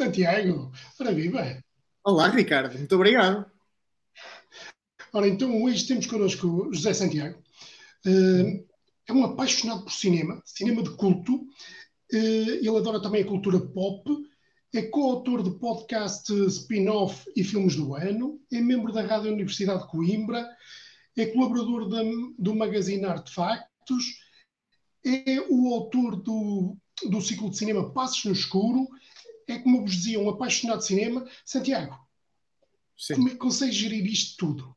Santiago, ora viva! Olá, Ricardo, muito obrigado. Ora, então hoje temos connosco José Santiago. Uh, é um apaixonado por cinema, cinema de culto. Uh, ele adora também a cultura pop. É coautor de podcast spin-off e filmes do ano. É membro da Rádio Universidade de Coimbra. É colaborador da, do magazine Artefactos. É o autor do, do ciclo de cinema Passos no Escuro é como vos dizia, um apaixonado de cinema. Santiago, Sim. como é que consegues gerir isto tudo?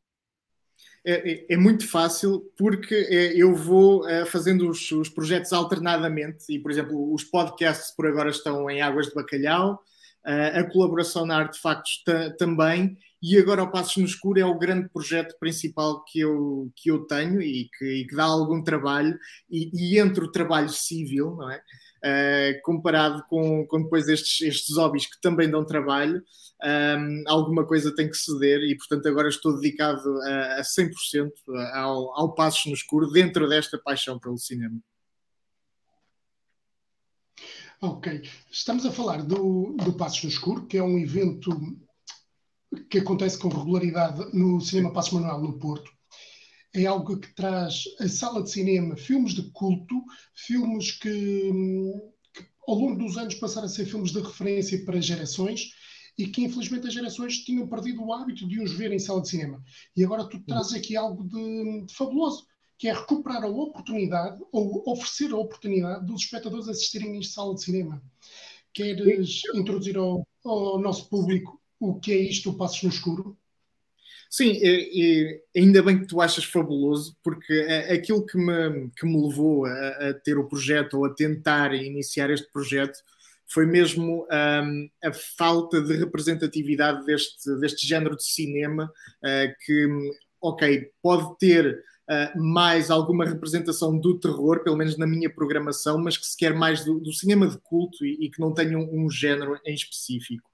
É, é, é muito fácil porque é, eu vou é, fazendo os, os, projetos alternadamente e, por exemplo, os podcasts por agora estão em Águas de Bacalhau, a colaboração na Artefactos também e agora o Passos no Escuro é o grande projeto principal que eu, que eu tenho e que, e que dá algum trabalho e, e entre o trabalho civil, não é? Uh, comparado com, com depois estes, estes hobbies que também dão trabalho, um, ehm, alguma coisa tem que ceder e, portanto, agora estou dedicado a, a 100% ao, ao Passos no Escuro dentro desta paixão pelo cinema. Ok, estamos a falar do, do Passos no Escuro, que é um evento que acontece com regularidade no Cinema Passos Manuel no Porto é algo que traz a sala de cinema filmes de culto, filmes que, que, ao longo dos anos passaram a ser filmes de referência para gerações e que infelizmente as gerações tinham perdido o hábito de os ver em sala de cinema. E agora tu trazes aqui algo de, de fabuloso, que é recuperar a oportunidade ou oferecer a oportunidade dos espectadores assistirem em sala de cinema. Queres introduzir ao, ao nosso público o que é isto, o Passos no Escuro? Sim, e, e, ainda bem que tu achas fabuloso, porque aquilo que me, que me levou a, a ter o projeto ou a tentar iniciar este projeto foi mesmo um, a falta de representatividade deste, deste género de cinema uh, que, ok, pode ter uh, mais alguma representação do terror, pelo menos na minha programação, mas que se quer mais do, do cinema de culto e, e que não tenha um, um, género em específico.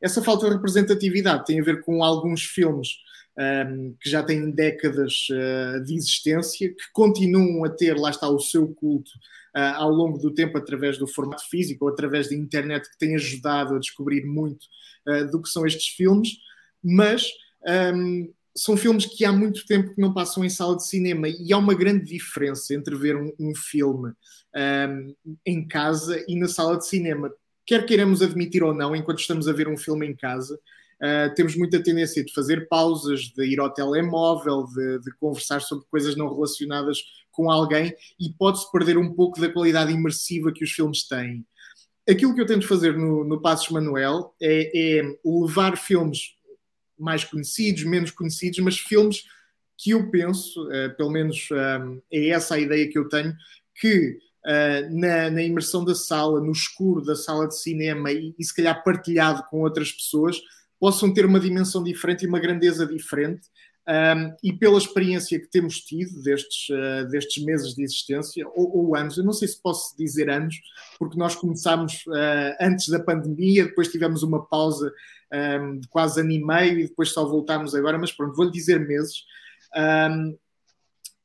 Essa falta de representatividade tem a ver com alguns filmes um, que já têm décadas uh, de existência, que continuam a ter, lá está, o seu culto uh, ao longo do tempo através do formato físico ou através da internet, que tem ajudado a descobrir muito uh, do que são estes filmes, mas um, são filmes que há muito tempo que não passam em sala de cinema e há uma grande diferença entre ver um, um filme um, em casa e na sala de cinema. Quer queiramos admitir ou não, enquanto estamos a ver um filme em casa, Uh, temos muita tendência de fazer pausas, de ir ao telemóvel, de, de conversar sobre coisas não relacionadas com alguém e pode-se perder um pouco da qualidade imersiva que os filmes têm. Aquilo que eu tento fazer no, no Passos Manuel é, é levar filmes mais conhecidos, menos conhecidos, mas filmes que eu penso, uh, pelo menos um, é essa a ideia que eu tenho, que uh, na, na, imersão da sala, no escuro da sala de cinema e, e se calhar partilhado com outras pessoas, possam ter uma dimensão diferente e uma grandeza diferente. Um, e pela experiência que temos tido destes, uh, destes meses de existência, ou, ou, anos, eu não sei se posso dizer anos, porque nós começámos uh, antes da pandemia, depois tivemos uma pausa um, de quase ano e meio e depois só voltámos agora, mas pronto, vou-lhe dizer meses. Um,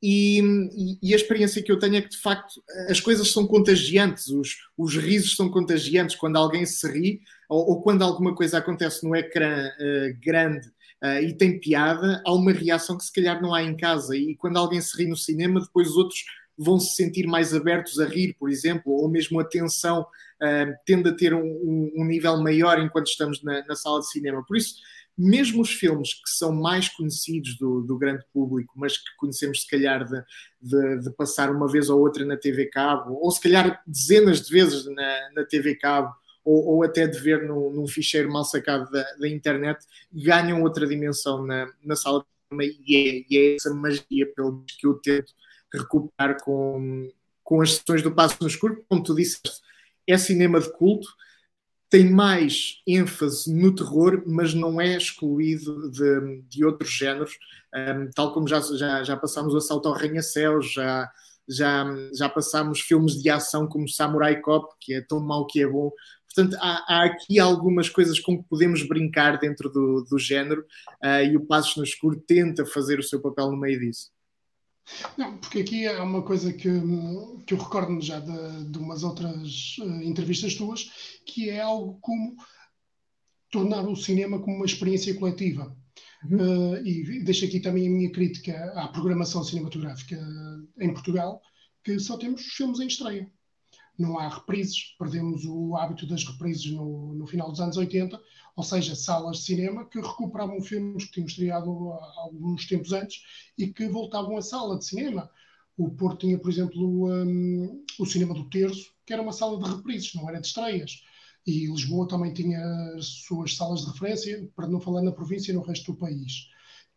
e, e, a experiência que eu tenho é que de facto as coisas são contagiantes, os, os risos são contagiantes quando alguém se ri ou, ou quando alguma coisa acontece no ecrã uh, grande uh, e tem piada, há uma reação que se calhar não há em casa. E quando alguém se ri no cinema, depois os outros vão se sentir mais abertos a rir, por exemplo, ou mesmo a tensão uh, tende a ter um, um, nível maior enquanto estamos na, na sala de cinema. Por isso, mesmo os filmes que são mais conhecidos do, do grande público, mas que conhecemos se calhar de, de, de, passar uma vez ou outra na TV Cabo, ou se calhar dezenas de vezes na, na TV Cabo, ou, ou até de ver no, num ficheiro mal sacado da, da, internet, ganham outra dimensão na, na sala de e é, e é essa magia pelo que eu tento recuperar com, com as sessões do Passo no Escuro, como tu disseste, é cinema de culto, tem mais ênfase no terror, mas não é excluído de, de outros géneros, um, tal como já, já, já passámos o Assalto ao Arranha-Céu, já, já, já passámos filmes de ação como Samurai Cop, que é tão mau que é bom, Portanto, há, há, aqui algumas coisas com que podemos brincar dentro do, do género uh, e o Passos no Escuro tenta fazer o seu papel no meio disso. Não, porque aqui é uma coisa que, que eu recordo-me já de, de umas outras uh, entrevistas tuas, que é algo como tornar o cinema como uma experiência coletiva. Uhum. Uh, e deixo aqui também a minha crítica à programação cinematográfica em Portugal, que só temos filmes em estreia. Não há reprises, perdemos o hábito das reprises no, no final dos anos 80, ou seja, salas de cinema que recuperavam filmes que tinham estreado há alguns tempos antes e que voltavam à sala de cinema. O Porto tinha, por exemplo, um, o Cinema do Terço, que era uma sala de reprises, não era de estreias. E Lisboa também tinha as suas salas de referência, para não falar na província e no resto do país,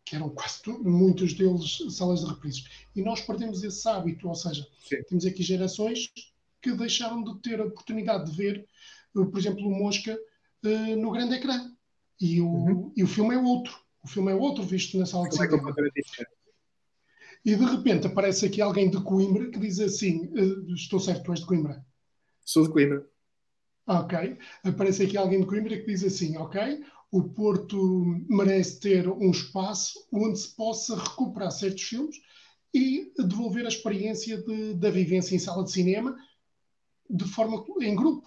que eram quase muitos deles salas de reprises. E nós perdemos esse hábito, ou seja, Sim. temos aqui gerações que deixaram de ter a oportunidade de ver, eh, por exemplo, o Mosca uh, no grande ecrã. E o, uhum. e o filme é outro. O filme é outro visto na sala de é cinema. E de repente aparece aqui alguém de Coimbra que diz assim: uh, Estou certo, tu és de Coimbra? Sou de Coimbra. Ok. Aparece aqui alguém de Coimbra que diz assim: Ok, o Porto merece ter um espaço onde se possa recuperar certos filmes e devolver a experiência de, da vivência em sala de cinema de forma em grupo.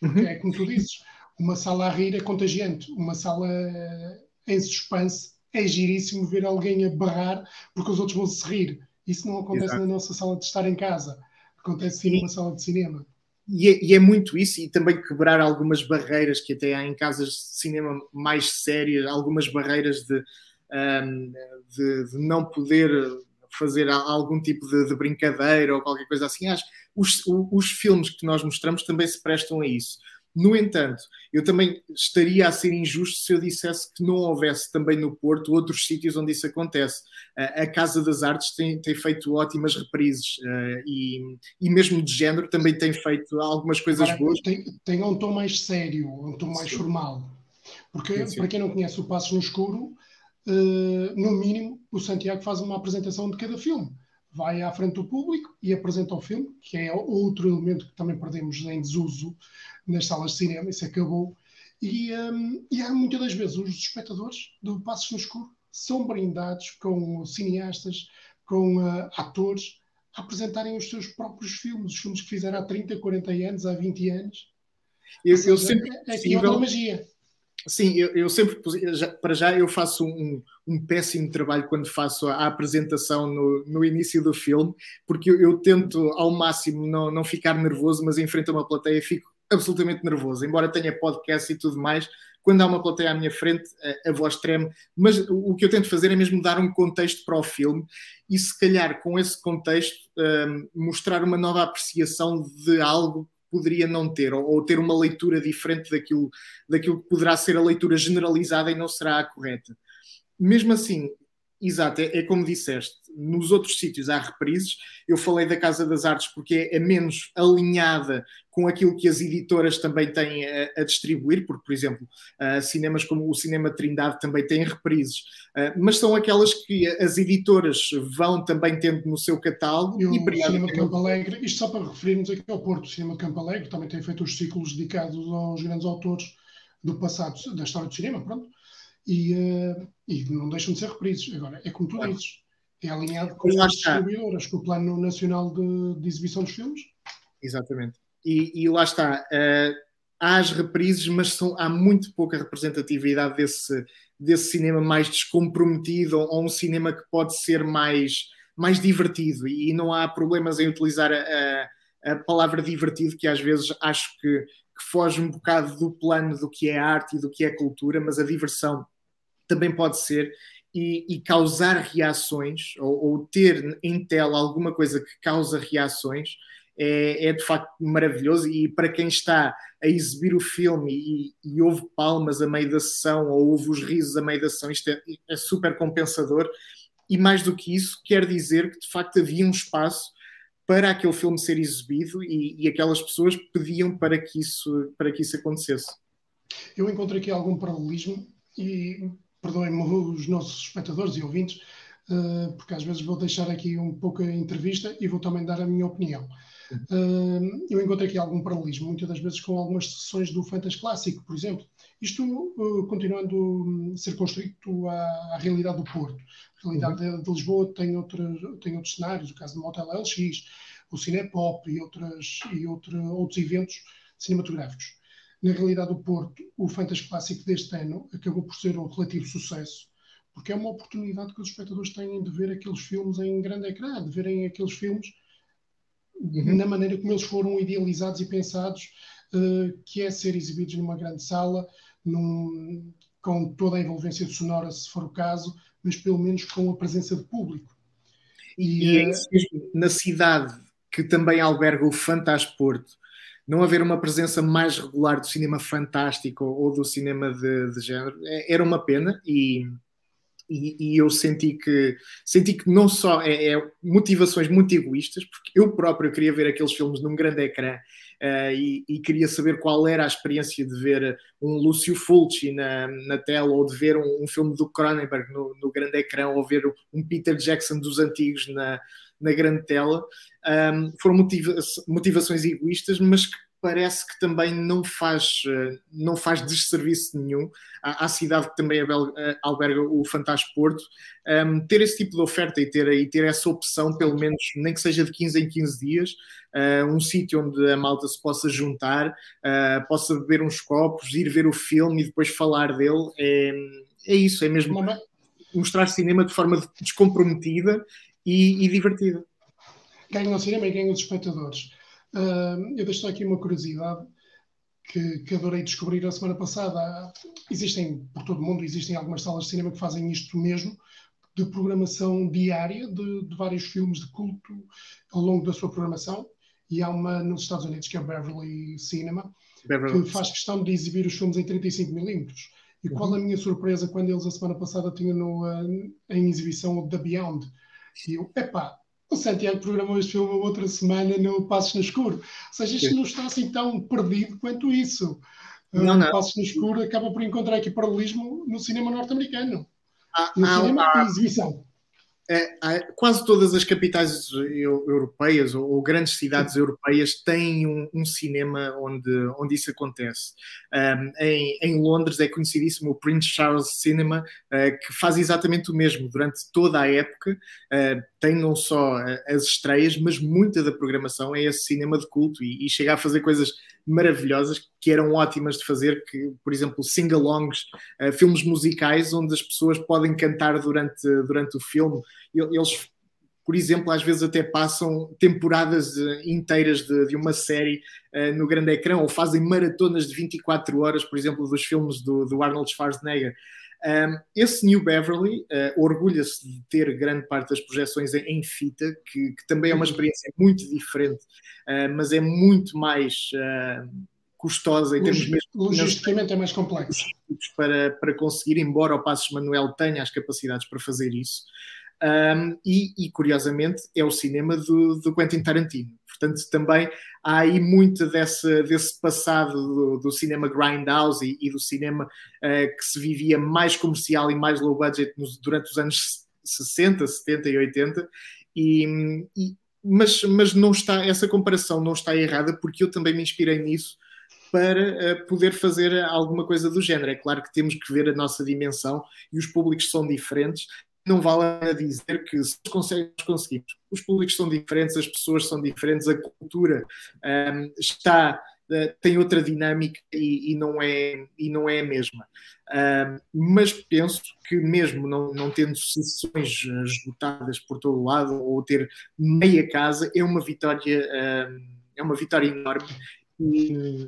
Porque uhum. é como tu dizes, uma sala a rir é contagiante, uma sala em suspense é giríssimo ver alguém a berrar porque os outros vão se rir. Isso não acontece Exato. na nossa sala de estar em casa, acontece sim numa sala de cinema. E é, e é, muito isso, e também quebrar algumas barreiras que até há em casas de cinema mais sérias, algumas barreiras de, um, de, de não poder fazer algum tipo de, de, brincadeira ou qualquer coisa assim. Acho os, os filmes que nós mostramos também se prestam a isso. No entanto, eu também estaria a ser injusto se eu dissesse que não houvesse também no Porto outros sítios onde isso acontece. A Casa das Artes tem, tem feito ótimas reprises uh, e, e mesmo de género também tem feito algumas coisas Agora, boas. Tem, tem um tom mais sério, um tom mais sim. formal. Porque, sim, para quem não conhece o Passos no Escuro, no mínimo, o Santiago faz uma apresentação de cada filme vai à frente do público e apresenta o filme, que é outro elemento que também perdemos em desuso nas salas de cinema, isso acabou. E, um, e há muitas das vezes os espectadores do Passos no Escuro são brindados com cineastas, com uh, atores, a apresentarem os seus próprios filmes, os filmes que fizeram há 30, 40 anos, há 20 anos. Eu, eu sempre é, é, é outra magia. Sim, eu, eu sempre, para já, eu faço um, um, péssimo trabalho quando faço a, a apresentação no, no, início do filme, porque eu, eu, tento ao máximo não, não ficar nervoso, mas em frente a uma plateia fico absolutamente nervoso, embora tenha podcast e tudo mais. Quando há uma plateia à minha frente, a, a voz treme, mas o, o que eu tento fazer é mesmo dar um contexto para o filme e, se calhar, com esse contexto, um, mostrar uma nova apreciação de algo poderia não ter, ou, ou, ter uma leitura diferente daquilo, daquilo que poderá ser a leitura generalizada e não será a correta. Mesmo assim, exato, é, é como disseste, nos outros sítios há reprises. Eu falei da Casa das Artes porque é, é menos alinhada com aquilo que as editoras também têm a, a distribuir, porque, por exemplo, uh, cinemas como o Cinema Trindade também têm reprises, uh, mas são aquelas que as editoras vão também tendo no seu catálogo. E, o e Cinema Campo Alegre, isto só para referirmos aqui ao Porto, o Cinema Campo Alegre também tem feito os ciclos dedicados aos grandes autores do passado, da história do cinema, pronto, e, uh, e não deixam de ser reprises. Agora, é como tu dizes, é alinhado com as distribuidoras, com o Plano Nacional de, de Exibição dos Filmes. Exatamente. E, e lá está. Uh, há as reprises, mas são, há muito pouca representatividade desse, desse cinema mais descomprometido ou, ou um cinema que pode ser mais, mais divertido. E, e não há problemas em utilizar a, a, a, palavra divertido, que às vezes acho que, que foge um bocado do plano do que é arte e do que é cultura, mas a diversão também pode ser e, e causar reações ou, ou, ter em tela alguma coisa que causa reações é, é, de facto maravilhoso e para quem está a exibir o filme e, e ouve palmas a meio da sessão ou ouve os risos a meio da sessão, isto é, é super compensador e mais do que isso quer dizer que de facto havia um espaço para aquele filme ser exibido e, e aquelas pessoas pediam para que isso, para que isso acontecesse. Eu encontrei aqui algum paralelismo e perdoem-me os nossos espectadores e ouvintes, uh, porque às vezes vou deixar aqui um pouco a entrevista e vou também dar a minha opinião. Uh, eu encontrei aqui algum paralelismo, muitas das vezes com algumas sessões do Fantas Clássico, por exemplo. Isto uh, continuando a ser construído à, à, realidade do Porto. A realidade uhum. de, de, Lisboa tem, outras, tem outros cenários, o caso do Motel LX, o Cinepop e, outras, e outro, outros eventos cinematográficos. Na realidade, o Porto, o Fantas Clássico deste ano, acabou por ser um relativo sucesso, porque é uma oportunidade que os espectadores têm de ver aqueles filmes em grande ecrã, de verem aqueles filmes uhum. na maneira como eles foram idealizados e pensados, uh, que é ser exibidos numa grande sala, num, com toda a envolvência sonora, se for o caso, mas pelo menos com a presença de público. E, e é isso mesmo, na cidade que também alberga o Fantasporto, não haver uma presença mais regular do cinema fantástico ou do cinema de, de género é, era uma pena e, e, e, eu senti que senti que não só é, é, motivações muito egoístas, porque eu próprio queria ver aqueles filmes num grande ecrã uh, e, e, queria saber qual era a experiência de ver um Lúcio Fulci na, na tela ou de ver um, um filme do Cronenberg no, no, grande ecrã ou ver um Peter Jackson dos antigos na, na grande tela. Um, foram motiva motivações egoístas, mas que parece que também não faz, eh, não faz desserviço nenhum à, à cidade que também eh, alberga o Fantasporto, um, ehm, ter esse tipo de oferta e ter, e ter essa opção, pelo menos, nem que seja de 15 em 15 dias, uh, um sítio onde a malta se possa juntar, uh, possa beber uns copos, ir ver o filme e depois falar dele, é, é isso, é mesmo mostrar cinema de forma descomprometida e, e divertida. Ganham o cinema e ganham os espectadores. Uh, eu deixo aqui uma curiosidade que, que, adorei descobrir a semana passada. Existem, por todo o mundo, existem algumas salas de cinema que fazem isto mesmo, de programação diária de, de vários filmes de culto ao longo da sua programação. E há uma nos Estados Unidos, que é o Beverly Cinema, Beverly. que faz questão de exibir os filmes em 35mm. E uhum. qual a minha surpresa quando eles a semana passada tinham no, uh, em exibição o The Beyond. E eu, epá, o Santiago programou este filme outra semana no Passos no Escuro. Ou seja, isto não está assim tão perdido quanto isso. Não, não. O Passos no Escuro acaba por encontrar aqui paralelismo no cinema norte-americano. Ah, no ah, cinema ah, exibição é, quase todas as capitais europeias ou, ou grandes cidades europeias têm um, um, cinema onde, onde isso acontece. Um, em, em, Londres é conhecidíssimo o Prince Charles Cinema, uh, que faz exatamente o mesmo durante toda a época. Uh, tem não só as estreias, mas muita da programação é esse cinema de culto e, e chega a fazer coisas maravilhosas que eram ótimas de fazer, que, por exemplo, sing-alongs, uh, filmes musicais onde as pessoas podem cantar durante, durante o filme. Eles, por exemplo, às vezes até passam temporadas uh, inteiras de, de, uma série uh, no grande ecrã ou fazem maratonas de 24 horas, por exemplo, dos filmes do, do Arnold Schwarzenegger. Um, esse New Beverly uh, orgulha-se de ter grande parte das projeções em, em fita, que, que, também é uma uhum. experiência muito diferente, uh, mas é muito mais uh, custosa em termos mesmo. Logisticamente é mais complexo. Para, para conseguir, embora o Passos Manuel tenha as capacidades para fazer isso. Um, e, e, curiosamente é o cinema do, do Quentin Tarantino. Portanto, também há aí muito desse, desse passado do, do cinema grindhouse e, e do cinema uh, que se vivia mais comercial e mais low budget nos, durante os anos 60, 70 e 80. E, e, mas, mas não está, essa comparação não está errada porque eu também me inspirei nisso para uh, poder fazer alguma coisa do género. É claro que temos que ver a nossa dimensão e os públicos são diferentes, não vale a dizer que se conseguimos, conseguimos. Os públicos são diferentes, as pessoas são diferentes, a cultura um, está uh, tem outra dinâmica e, e, não é e não é a mesma. Um, mas penso que mesmo não, não tendo sessões esgotadas por todo o lado ou ter meia casa é uma vitória um, é uma vitória enorme e,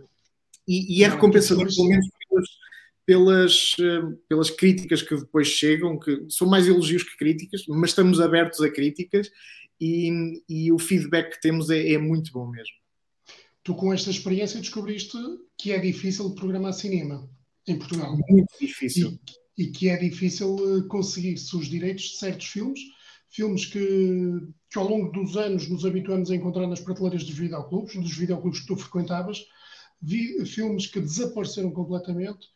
e, e é recompensador pelo menos pelas, eh, pelas críticas que depois chegam, que são mais elogios que críticas, mas estamos abertos a críticas e, e o feedback que temos é, é, muito bom mesmo. Tu, com esta experiência, descobriste que é difícil programar cinema em Portugal. Muito difícil. E, e que é difícil eh, conseguir-se os direitos de certos filmes, filmes que, que ao longo dos anos nos habituamos a encontrar nas prateleiras dos videoclubes, dos videoclubes que tu frequentavas, vi, filmes que desapareceram completamente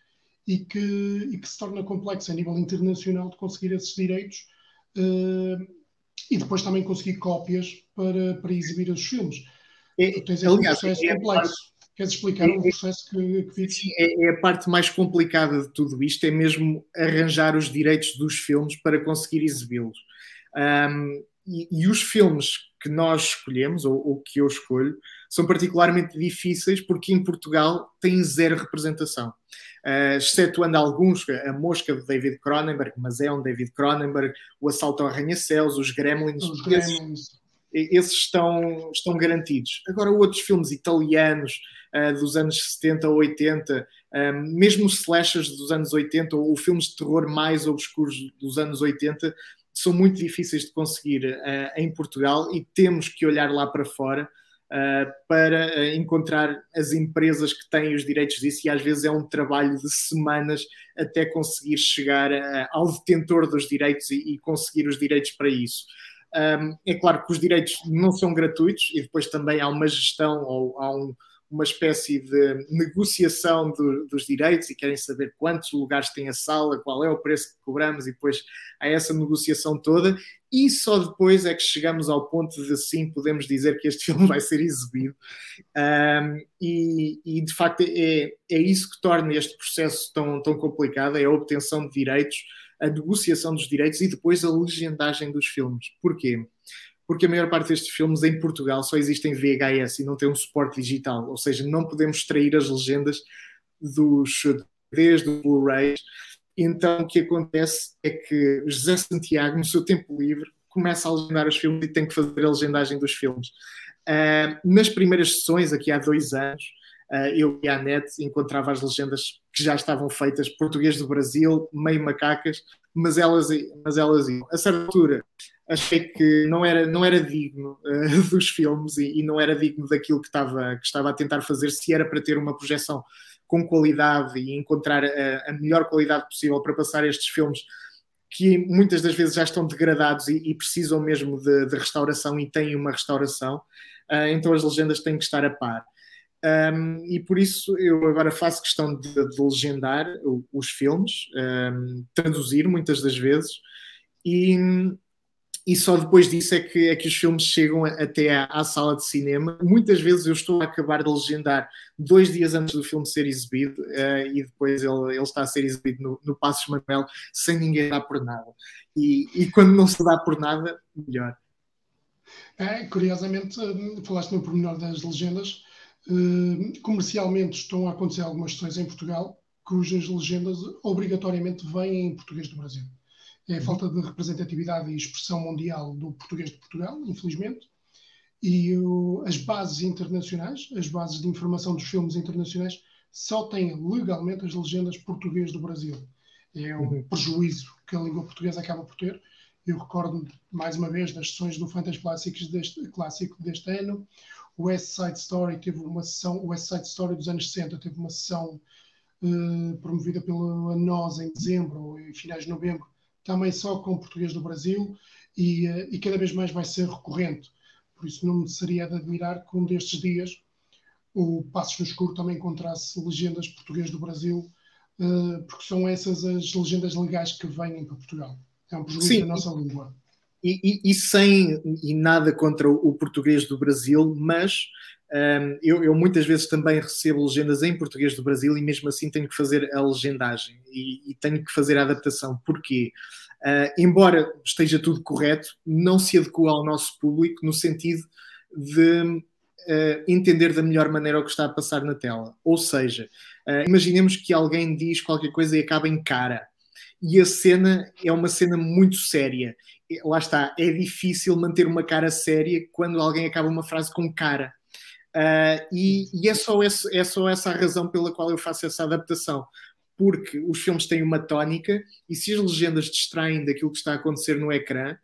e que, e que se torna complexo a nível internacional de conseguir esses direitos uh, e depois também conseguir cópias para, para exibir os filmes. É, tens aliás, um processo é complexo. Parte, Queres explicar é, o processo que, que Sim, é, é, a parte mais complicada de tudo isto, é mesmo arranjar os direitos dos filmes para conseguir exibi-los. Um, e, e, os filmes que nós escolhemos, ou, ou, que eu escolho, são particularmente difíceis porque em Portugal tem zero representação. Uh, excetuando alguns, a Mosca de David Cronenberg, mas é um David Cronenberg, o Assalto ao Arranha-Céus, os Gremlins, os Gremlins. Esses, esses, estão, estão garantidos. Agora, outros filmes italianos uh, dos anos 70 ou 80, um, mesmo slashers dos anos 80 ou filmes de terror mais obscuros dos anos 80, são muito difíceis de conseguir uh, em Portugal e temos que olhar lá para fora uh, para uh, encontrar as empresas que têm os direitos disso e às vezes é um trabalho de semanas até conseguir chegar ao detentor dos direitos e, e, conseguir os direitos para isso. Um, é claro que os direitos não são gratuitos e depois também há uma gestão ou há um uma espécie de negociação do, dos direitos e querem saber quantos lugares tem a sala, qual é o preço que cobramos, e depois há essa negociação toda. E só depois é que chegamos ao ponto de sim podemos dizer que este filme vai ser exibido. Um, e, e, de facto é, é isso que torna este processo tão, tão complicado: é a obtenção de direitos, a negociação dos direitos e depois a legendagem dos filmes. Porquê? Porque a maior parte destes filmes em Portugal só existem VHS e não tem um suporte digital, ou seja, não podemos extrair as legendas dos DVDs, dos Blu-rays. Então o que acontece é que José Santiago, no seu tempo livre, começa a legendar os filmes e tem que fazer a legendagem dos filmes. Uh, nas primeiras sessões, aqui há dois anos, uh, eu e a net encontrava as legendas que já estavam feitas, português do Brasil, meio macacas, mas elas, mas elas iam. A certa altura, achei que não era, não era digno uh, dos filmes e, e, não era digno daquilo que estava, que estava a tentar fazer, se era para ter uma projeção com qualidade e encontrar a, a melhor qualidade possível para passar estes filmes que muitas das vezes já estão degradados e, e precisam mesmo de, de, restauração e têm uma restauração, uh, então as legendas têm que estar a par. Um, e por isso eu agora faço questão de, de legendar os filmes, um, traduzir muitas das vezes, e, e só depois disso é que, é que os filmes chegam até à, à, sala de cinema. Muitas vezes eu estou a acabar de legendar dois dias antes do filme ser exibido uh, e depois ele, ele está a ser exibido no, no Passos Manuel sem ninguém dar por nada. E, e quando não se dá por nada, melhor. É, curiosamente, falaste no pormenor das legendas. Uh, comercialmente estão a acontecer algumas sessões em Portugal cujas legendas obrigatoriamente vêm em português do Brasil é a falta de representatividade e expressão mundial do português de Portugal, infelizmente, e o, as bases internacionais, as bases de informação dos filmes internacionais, só têm legalmente as legendas português do Brasil. É um uhum. prejuízo que a língua portuguesa acaba por ter. Eu recordo mais uma vez das sessões do Fantas Clássicos deste, clássico deste ano. O West Side Story teve uma sessão, o West Side Story dos anos 60 teve uma sessão uh, promovida pela NOS em dezembro ou em finais de novembro, também só com português do Brasil e, eh, e cada vez mais vai ser recorrente. Por isso não me seria de admirar que um destes dias o Passos no Escuro também encontrasse legendas português do Brasil, uh, porque são essas as legendas legais que vêm para Portugal. É um prejuízo da nossa língua. E, e, e, sem e nada contra o, português do Brasil, mas um, eu, eu, muitas vezes também recebo legendas em português do Brasil e mesmo assim tenho que fazer a legendagem e, e tenho que fazer a adaptação. Porquê? Uh, embora esteja tudo correto, não se adequa ao nosso público no sentido de uh, entender da melhor maneira o que está a passar na tela. Ou seja, uh, imaginemos que alguém diz qualquer coisa e acaba em cara. E a cena é uma cena muito séria. Lá está, é difícil manter uma cara séria quando alguém acaba uma frase com cara Uh, e, e é, só esse, é só essa a razão pela qual eu faço essa adaptação. Porque os filmes têm uma tónica e se as legendas distraem daquilo que está a acontecer no ecrã,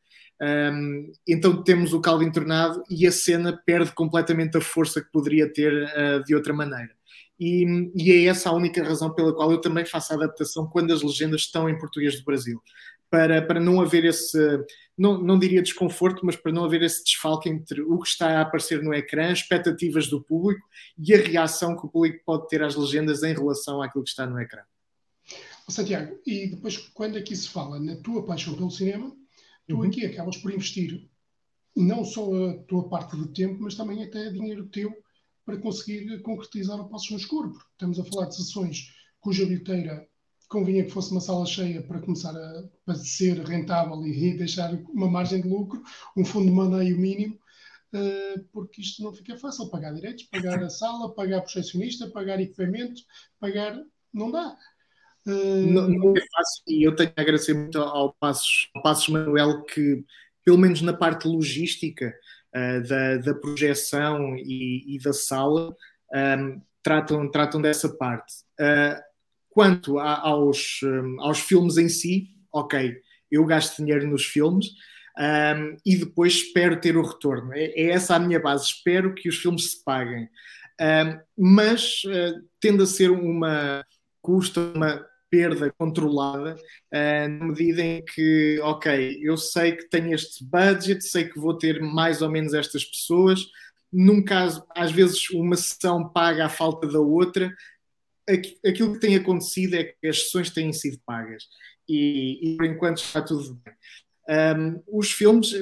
um, então temos o caldo entornado e a cena perde completamente a força que poderia ter uh, de outra maneira. E, e, é essa a única razão pela qual eu também faço a adaptação quando as legendas estão em português do Brasil para, para não haver esse, não, não diria desconforto, mas para não haver esse desfalque entre o que está a aparecer no ecrã, expectativas do público e a reação que o público pode ter às legendas em relação àquilo que está no ecrã. Santiago, e depois quando aqui se fala na tua paixão pelo cinema, tu uhum. aqui acabas por investir não só a tua parte de tempo, mas também até dinheiro teu para conseguir concretizar o Passos no Escuro. Estamos a falar de sessões cuja bilheteira convinha que fosse uma sala cheia para começar a, ser rentável e deixar uma margem de lucro, um fundo de maneio mínimo, uh, porque isto não fica fácil. Pagar direitos, pagar a sala, pagar projecionista, pagar equipamento, pagar. Não dá. Uh... Não, não, é fácil e eu tenho a agradecer muito ao Passos, ao Passos Manuel que, pelo menos na parte logística uh, da, da projeção e, e da sala, um, tratam, tratam dessa parte. Uh, quanto a, aos, um, aos filmes em si, ok, eu gasto dinheiro nos filmes um, e depois espero ter o retorno. É, é, essa a minha base, espero que os filmes se paguem. mas uh, a ser uma custa, uma perda controlada, uh, na medida em que, ok, eu sei que tenho este budget, sei que vou ter mais ou menos estas pessoas, num caso, às vezes uma sessão paga a falta da outra. Aquilo que tem acontecido é que as sessões têm sido pagas e, e por enquanto está tudo bem. Um, os filmes,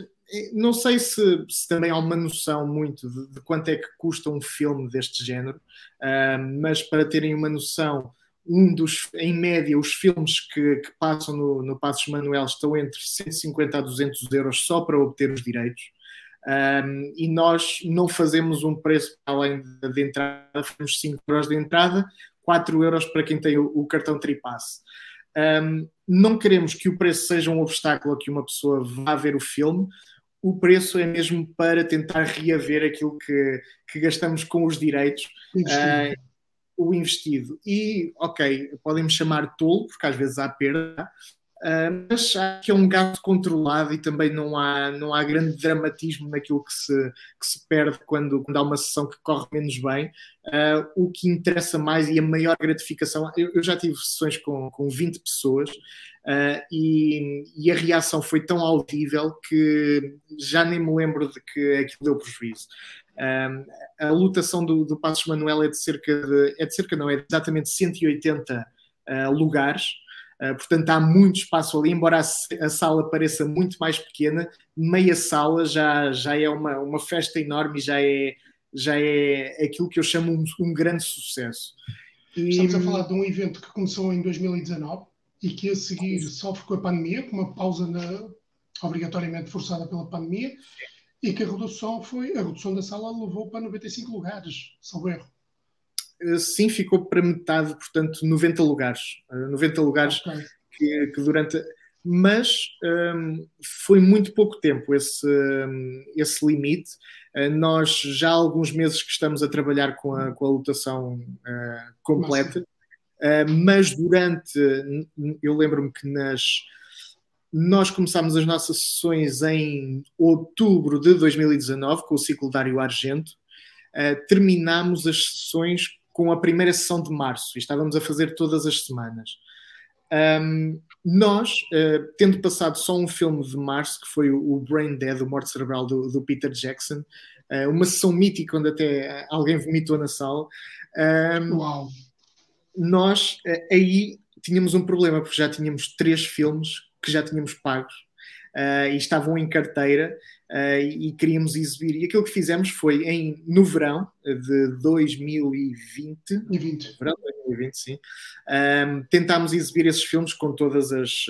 não sei se, se, também há uma noção muito de, de, quanto é que custa um filme deste género, um, mas para terem uma noção, um dos, em média, os filmes que, que passam no, no Passos Manuel estão entre 150 a 200 euros só para obter os direitos. Um, e nós não fazemos um preço além de, de entrada, fazemos 5 euros de entrada, 4 euros para quem tem o, o cartão Tripass. Um, não queremos que o preço seja um obstáculo a que uma pessoa vá ver o filme, o preço é mesmo para tentar reaver aquilo que, que gastamos com os direitos, uh, o investido. E, ok, podem me chamar tolo, porque às vezes há perda, Uh, mas acho que é um gasto controlado e também não há, não há grande dramatismo naquilo que se, que se perde quando, quando há uma sessão que corre menos bem. Uh, o que interessa mais e a maior gratificação, eu, eu já tive sessões com, com 20 pessoas uh, e, e, a reação foi tão audível que já nem me lembro de que aquilo deu prejuízo. a lotação do, do Passos Manuel é de cerca de, é de cerca não, é de exatamente 180 lugares, portanto, há muito espaço ali, embora a, sala pareça muito mais pequena, meia sala já, já é uma, uma festa enorme e já é, já é aquilo que eu chamo um, um grande sucesso. E... Estamos a falar de um evento que começou em 2019 e que a seguir sofre com a pandemia, com uma pausa na, obrigatoriamente forçada pela pandemia, e que a redução foi a redução da sala levou para 95 lugares, salvo erro. Eh, sim, ficou para metade, portanto, 90 lugares. 90 eh, lugares okay. que, que, durante. Mas um, ehm, foi muito pouco tempo esse, um, esse limite. Uh, nós já há alguns meses que estamos a trabalhar com a, com a lotação uh, completa, uh, mas durante. Eu lembro-me que nas. Nós começámos as nossas sessões em outubro de 2019 com o ciclo Dário Argento. Uh, terminámos as sessões com a primeira sessão de março e estávamos a fazer todas as semanas. Um, nós, uh, tendo passado só um filme de março, que foi o, Brain Dead, o Morte Cerebral do, do Peter Jackson, uh, uma sessão mítica onde até alguém vomitou na sala. Um, Uau! Nós uh, aí tínhamos um problema, porque já tínhamos três filmes que já tínhamos pagos e estavam em carteira uh, e queríamos exibir. E aquilo que fizemos foi em, no verão de 2020, 20. Verão 2020 sim, um, tentámos exibir esses filmes com todas as,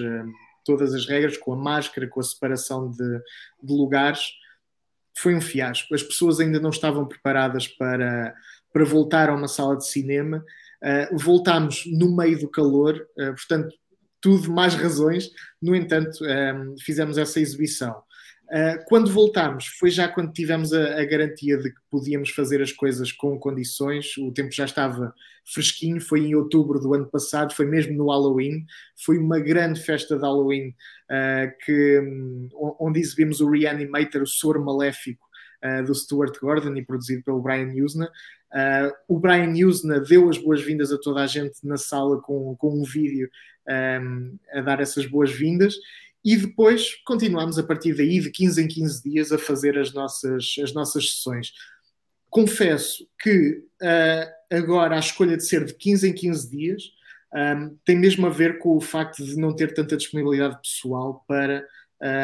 todas as regras, com a máscara, com a separação de, de lugares. Foi um fiasco. As pessoas ainda não estavam preparadas para, para voltar a uma sala de cinema. Uh, voltámos no meio do calor, uh, portanto, tudo mais razões. No entanto, um, fizemos essa exibição. Uh, quando voltámos, foi já quando tivemos a, a, garantia de que podíamos fazer as coisas com condições, o tempo já estava fresquinho, foi em outubro do ano passado, foi mesmo no Halloween, foi uma grande festa de Halloween uh, que, um, onde exibimos o Reanimator, o Soro Maléfico, uh, do Stuart Gordon e produzido pelo Brian Usna. o Brian Usna deu as boas-vindas a toda a gente na sala com, com um vídeo um, a dar essas boas-vindas e depois continuamos a partir daí, de 15 em 15 dias, a fazer as nossas, as nossas sessões. Confesso que uh, agora a escolha de ser de 15 em 15 dias um, tem mesmo a ver com o facto de não ter tanta disponibilidade pessoal para,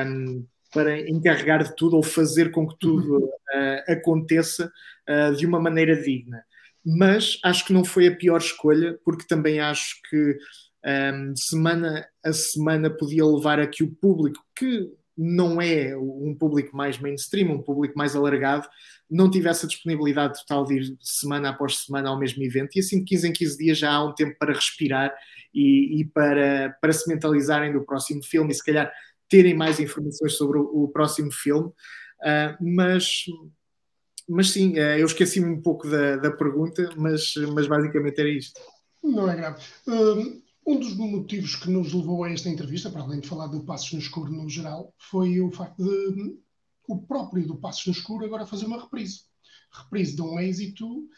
um, para encarregar de tudo ou fazer com que tudo uh, aconteça uh, de uma maneira digna. Mas acho que não foi a pior escolha, porque também acho que um, semana a semana podia levar a que o público, que não é um público mais mainstream, um público mais alargado, não tivesse a disponibilidade total de ir semana após semana ao mesmo evento. E assim, de 15 em 15 dias, já há um tempo para respirar e, e para, para se mentalizarem do próximo filme e, se calhar, terem mais informações sobre o, o próximo filme. Uh, mas, mas sim, uh, eu esqueci-me um pouco da, da pergunta, mas, mas basicamente era isto. Não é grave. Uh, um dos motivos que nos levou a esta entrevista, para além de falar do Passos no Escuro no geral, foi o facto de o próprio do Passos no Escuro agora fazer uma reprise. Reprise de um êxito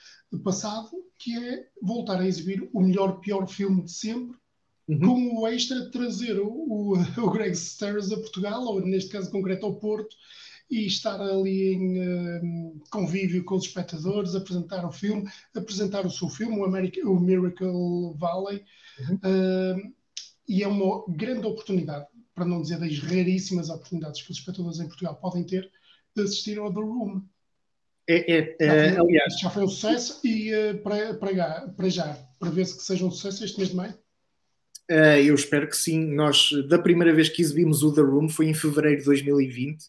passado, que é voltar a exibir o melhor, pior filme de sempre, uhum. com o extra trazer o, o, o Greg Stairs a Portugal, ou neste caso concreto ao Porto, e estar ali em uh, convívio com os espectadores, apresentar o filme, apresentar o seu filme, o, America, o Miracle Valley, uhum. uh, e é uma grande oportunidade, para não dizer das raríssimas oportunidades que os espectadores em Portugal podem ter de assistir ao The Room. É, é, é já, aliás. já foi um sucesso e uh, para, para, para já, para ver-se que seja um sucesso este mês de maio? Uh, eu espero que sim. Nós, da primeira vez que exibimos o The Room, foi em fevereiro de 2020.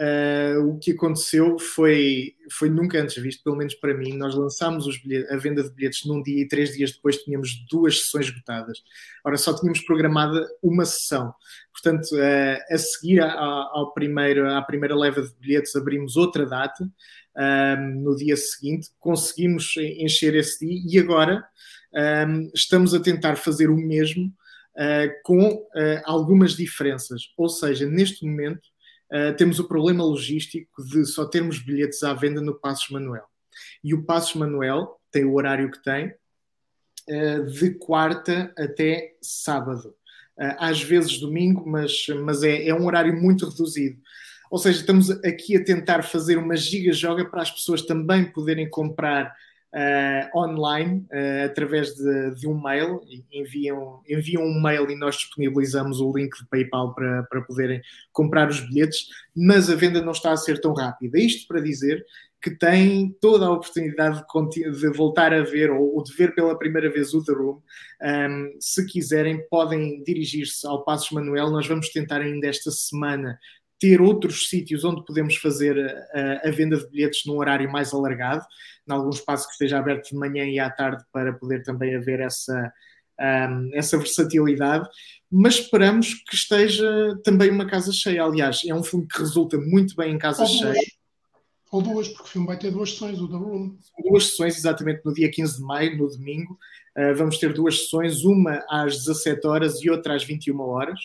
Uh, o que aconteceu foi, foi nunca antes visto, pelo menos para mim. Nós lançámos bilhetes, a venda de bilhetes num dia e três dias depois tínhamos duas sessões esgotadas. Ora, só tínhamos programada uma sessão. Portanto, uh, a seguir ao primeiro, à primeira leva de bilhetes, abrimos outra data um, no dia seguinte, conseguimos encher esse dia e agora um, estamos a tentar fazer o mesmo uh, com algumas diferenças. Ou seja, neste momento uh, temos o problema logístico de só termos bilhetes à venda no Passos Manuel. E o Passos Manuel tem o horário que tem, de quarta até sábado. às vezes domingo, mas, mas é, é um horário muito reduzido. Ou seja, estamos aqui a tentar fazer uma giga-joga para as pessoas também poderem comprar uh, online uh, através de, de, um mail. Enviam, enviam um mail e nós disponibilizamos o link de PayPal para, para poderem comprar os bilhetes, mas a venda não está a ser tão rápida. Isto para dizer que têm toda a oportunidade de, de voltar a ver ou, ou, de ver pela primeira vez o The Room. Um, se quiserem, podem dirigir-se ao Passos Manuel. Nós vamos tentar ainda esta semana ter outros sítios onde podemos fazer a, a, venda de bilhetes num horário mais alargado, em algum espaço que esteja aberto de manhã e à tarde para poder também haver essa, um, essa versatilidade, mas esperamos que esteja também uma casa cheia. Aliás, é um filme que resulta muito bem em casa ou cheia. Duas. Ou duas, porque o filme vai ter duas sessões, o The Room. Duas sessões, exatamente, no dia 15 de maio, no domingo. Uh, vamos ter duas sessões, uma às 17 horas e outra às 21 horas.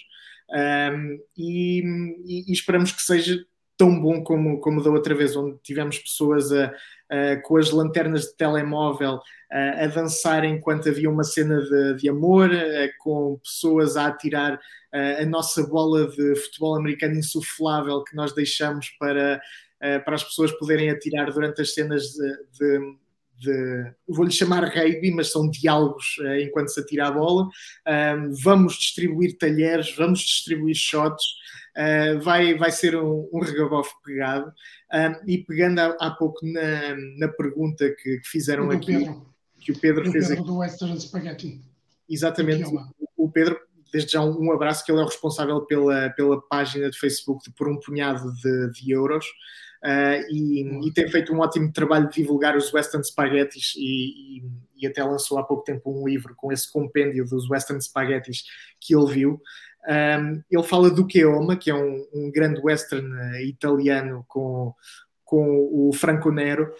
Um, e, e, esperamos que seja tão bom como, como da outra vez, onde tivemos pessoas a, a, com as lanternas de telemóvel a, a dançar enquanto havia uma cena de, de amor, com pessoas a atirar a nossa bola de futebol americano insuflável que nós deixamos para, para as pessoas poderem atirar durante as cenas de, de, vou-lhe chamar rugby, mas são diálogos uh, enquanto se atira a bola. Um, vamos distribuir talheres, vamos distribuir shots, uh, vai, vai ser um, um regabof pegado. Um, e pegando há, há pouco na, na pergunta que, que fizeram aqui, Pedro. que o Pedro do fez Pedro aqui. do Western Spaghetti. Exatamente, o Pedro desde já um, abraço, que ele é o responsável pela, pela página de Facebook de Por um Punhado de, de Euros uh, e, e, tem feito um ótimo trabalho de divulgar os Western Spaghettis e, e, e, até lançou há pouco tempo um livro com esse compêndio dos Western Spaghettis que ele viu. Um, ele fala do Keoma, que é um, um grande western uh, italiano com, com o Franco Nero,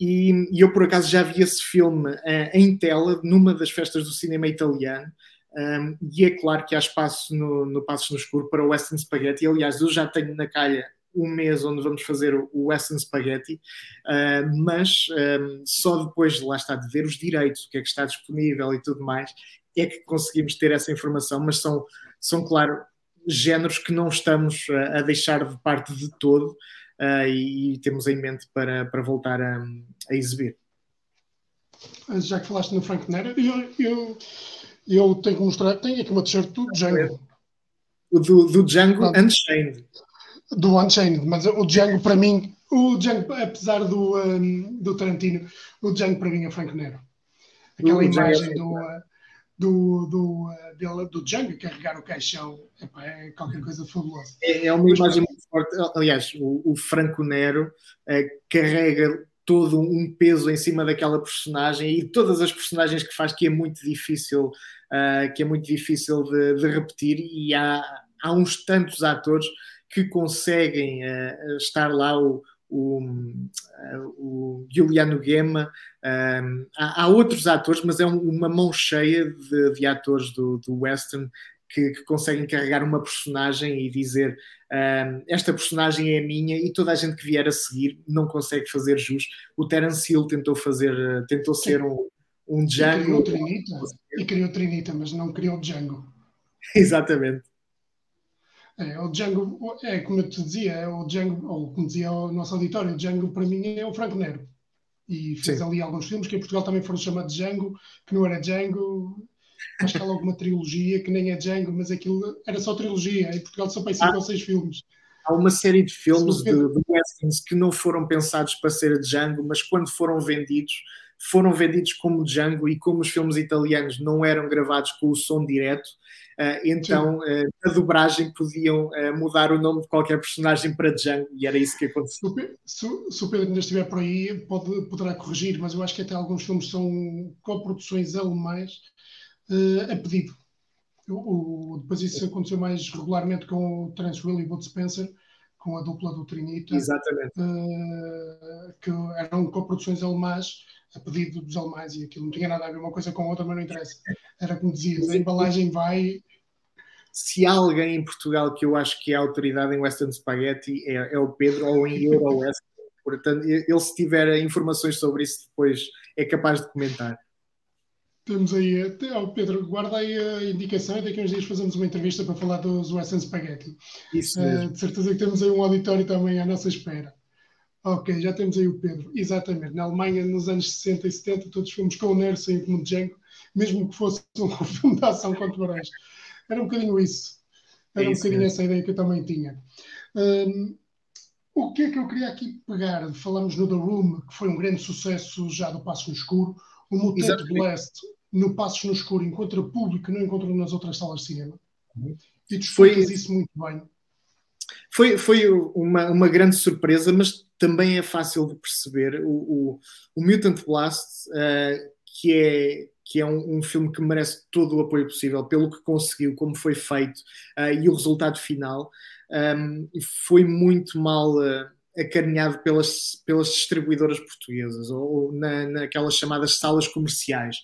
e, e, eu por acaso já vi esse filme uh, em tela numa das festas do cinema italiano. Um, e é claro que há espaço no, no Passos no Escuro para o Western Spaghetti. Aliás, eu já tenho na calha um mês onde vamos fazer o Western Spaghetti, uh, mas um, só depois de lá está de ver os direitos, o que é que está disponível e tudo mais, é que conseguimos ter essa informação, mas são, são claro, géneros que não estamos a, deixar de parte de todo uh, e, e, temos em mente para, para voltar a, a, exibir. Já que falaste no Frank Nero, eu, eu, eu tenho que mostrar, tenho aqui uma t-shirt do Django. O do, do Django Unchained do Unchained, mas o Django para mim, o Django, apesar do, um, do Tarantino, o Django para mim é Frank Nero. Aquela imagem do, uh, do, do, do, do Django carregar o caixão é qualquer coisa fabulosa. É, é uma imagem muito forte. Aliás, o, o Franco Nero é, carrega todo um peso em cima daquela personagem e todas as personagens que faz que é muito difícil uh, que é muito difícil de, de, repetir e há, há uns tantos atores que conseguem uh, estar lá o, o, o Giuliano Gema, um, há, há, outros atores, mas é um, uma mão cheia de, de atores do, do Western que, que, conseguem carregar uma personagem e dizer um, esta personagem é minha e toda a gente que vier a seguir não consegue fazer jus. O Terence Hill tentou fazer, tentou ser um, um Django. E criou Trinita, e criou Trinita, mas não criou Django. Exatamente. É, o Django, é como eu te dizia, é o Django, ou como dizia o nosso auditório, o Django para mim é o Franco Nero. E fez Sim. ali alguns filmes que em Portugal também foram chamados Django, que não era Django. Acho que há alguma trilogia que nem é Django, mas aquilo era só trilogia. Em Portugal só para cinco ah, ou seis filmes. Há uma série de filmes de, de westerns que não foram pensados para ser Django, mas quando foram vendidos, foram vendidos como Django e como os filmes italianos não eram gravados com o som direto, Uh, então, uh, a dobragem podiam uh, mudar o nome de qualquer personagem para Django e era isso que aconteceu. Se, se o Pedro ainda estiver por aí, pode, poderá corrigir, mas eu acho que até alguns filmes são coproduções alemães a pedido. O, o, depois isso aconteceu mais regularmente com o Terence Will e Bud Spencer, com a dupla do Trinita. Exatamente. que eram coproduções alemãs a pedido dos alemães e aquilo não tinha nada a ver uma coisa com a outra, mas não interessa. Era como dizias, a embalagem vai. Se há alguém em Portugal que eu acho que é autoridade em Western Spaghetti é, é o Pedro ou em Euro West. Portanto, ele se tiver informações sobre isso depois é capaz de comentar. Temos aí, oh Pedro, guarda aí a indicação e daqui a uns dias fazemos uma entrevista para falar dos Western Spaghetti. Isso mesmo. Uh, de certeza que temos aí um auditório também à nossa espera. Ok, já temos aí o Pedro. Exatamente. Na Alemanha, nos anos 60 e 70, todos os filmes com o saíam como Django, mesmo que fosse um filme de ação com tubarões. Era um bocadinho isso. Era é isso um bocadinho essa ideia que eu também tinha. Um, o que é que eu queria aqui pegar? Falamos no The Room, que foi um grande sucesso já do Passo no Escuro. O Mutant Blast no Passos no Escuro encontra público que não encontra nas outras salas de cinema. Uhum. E tu foi isso muito bem. Foi, foi uma, uma grande surpresa, mas também é fácil de perceber. O, o, o Mutant Blast, uh, que é, que é um, um, filme que merece todo o apoio possível pelo que conseguiu, como foi feito uh, e o resultado final, um, ehm, foi muito mal uh, acarinhado pelas, pelas distribuidoras portuguesas ou, ou na, naquelas chamadas salas comerciais.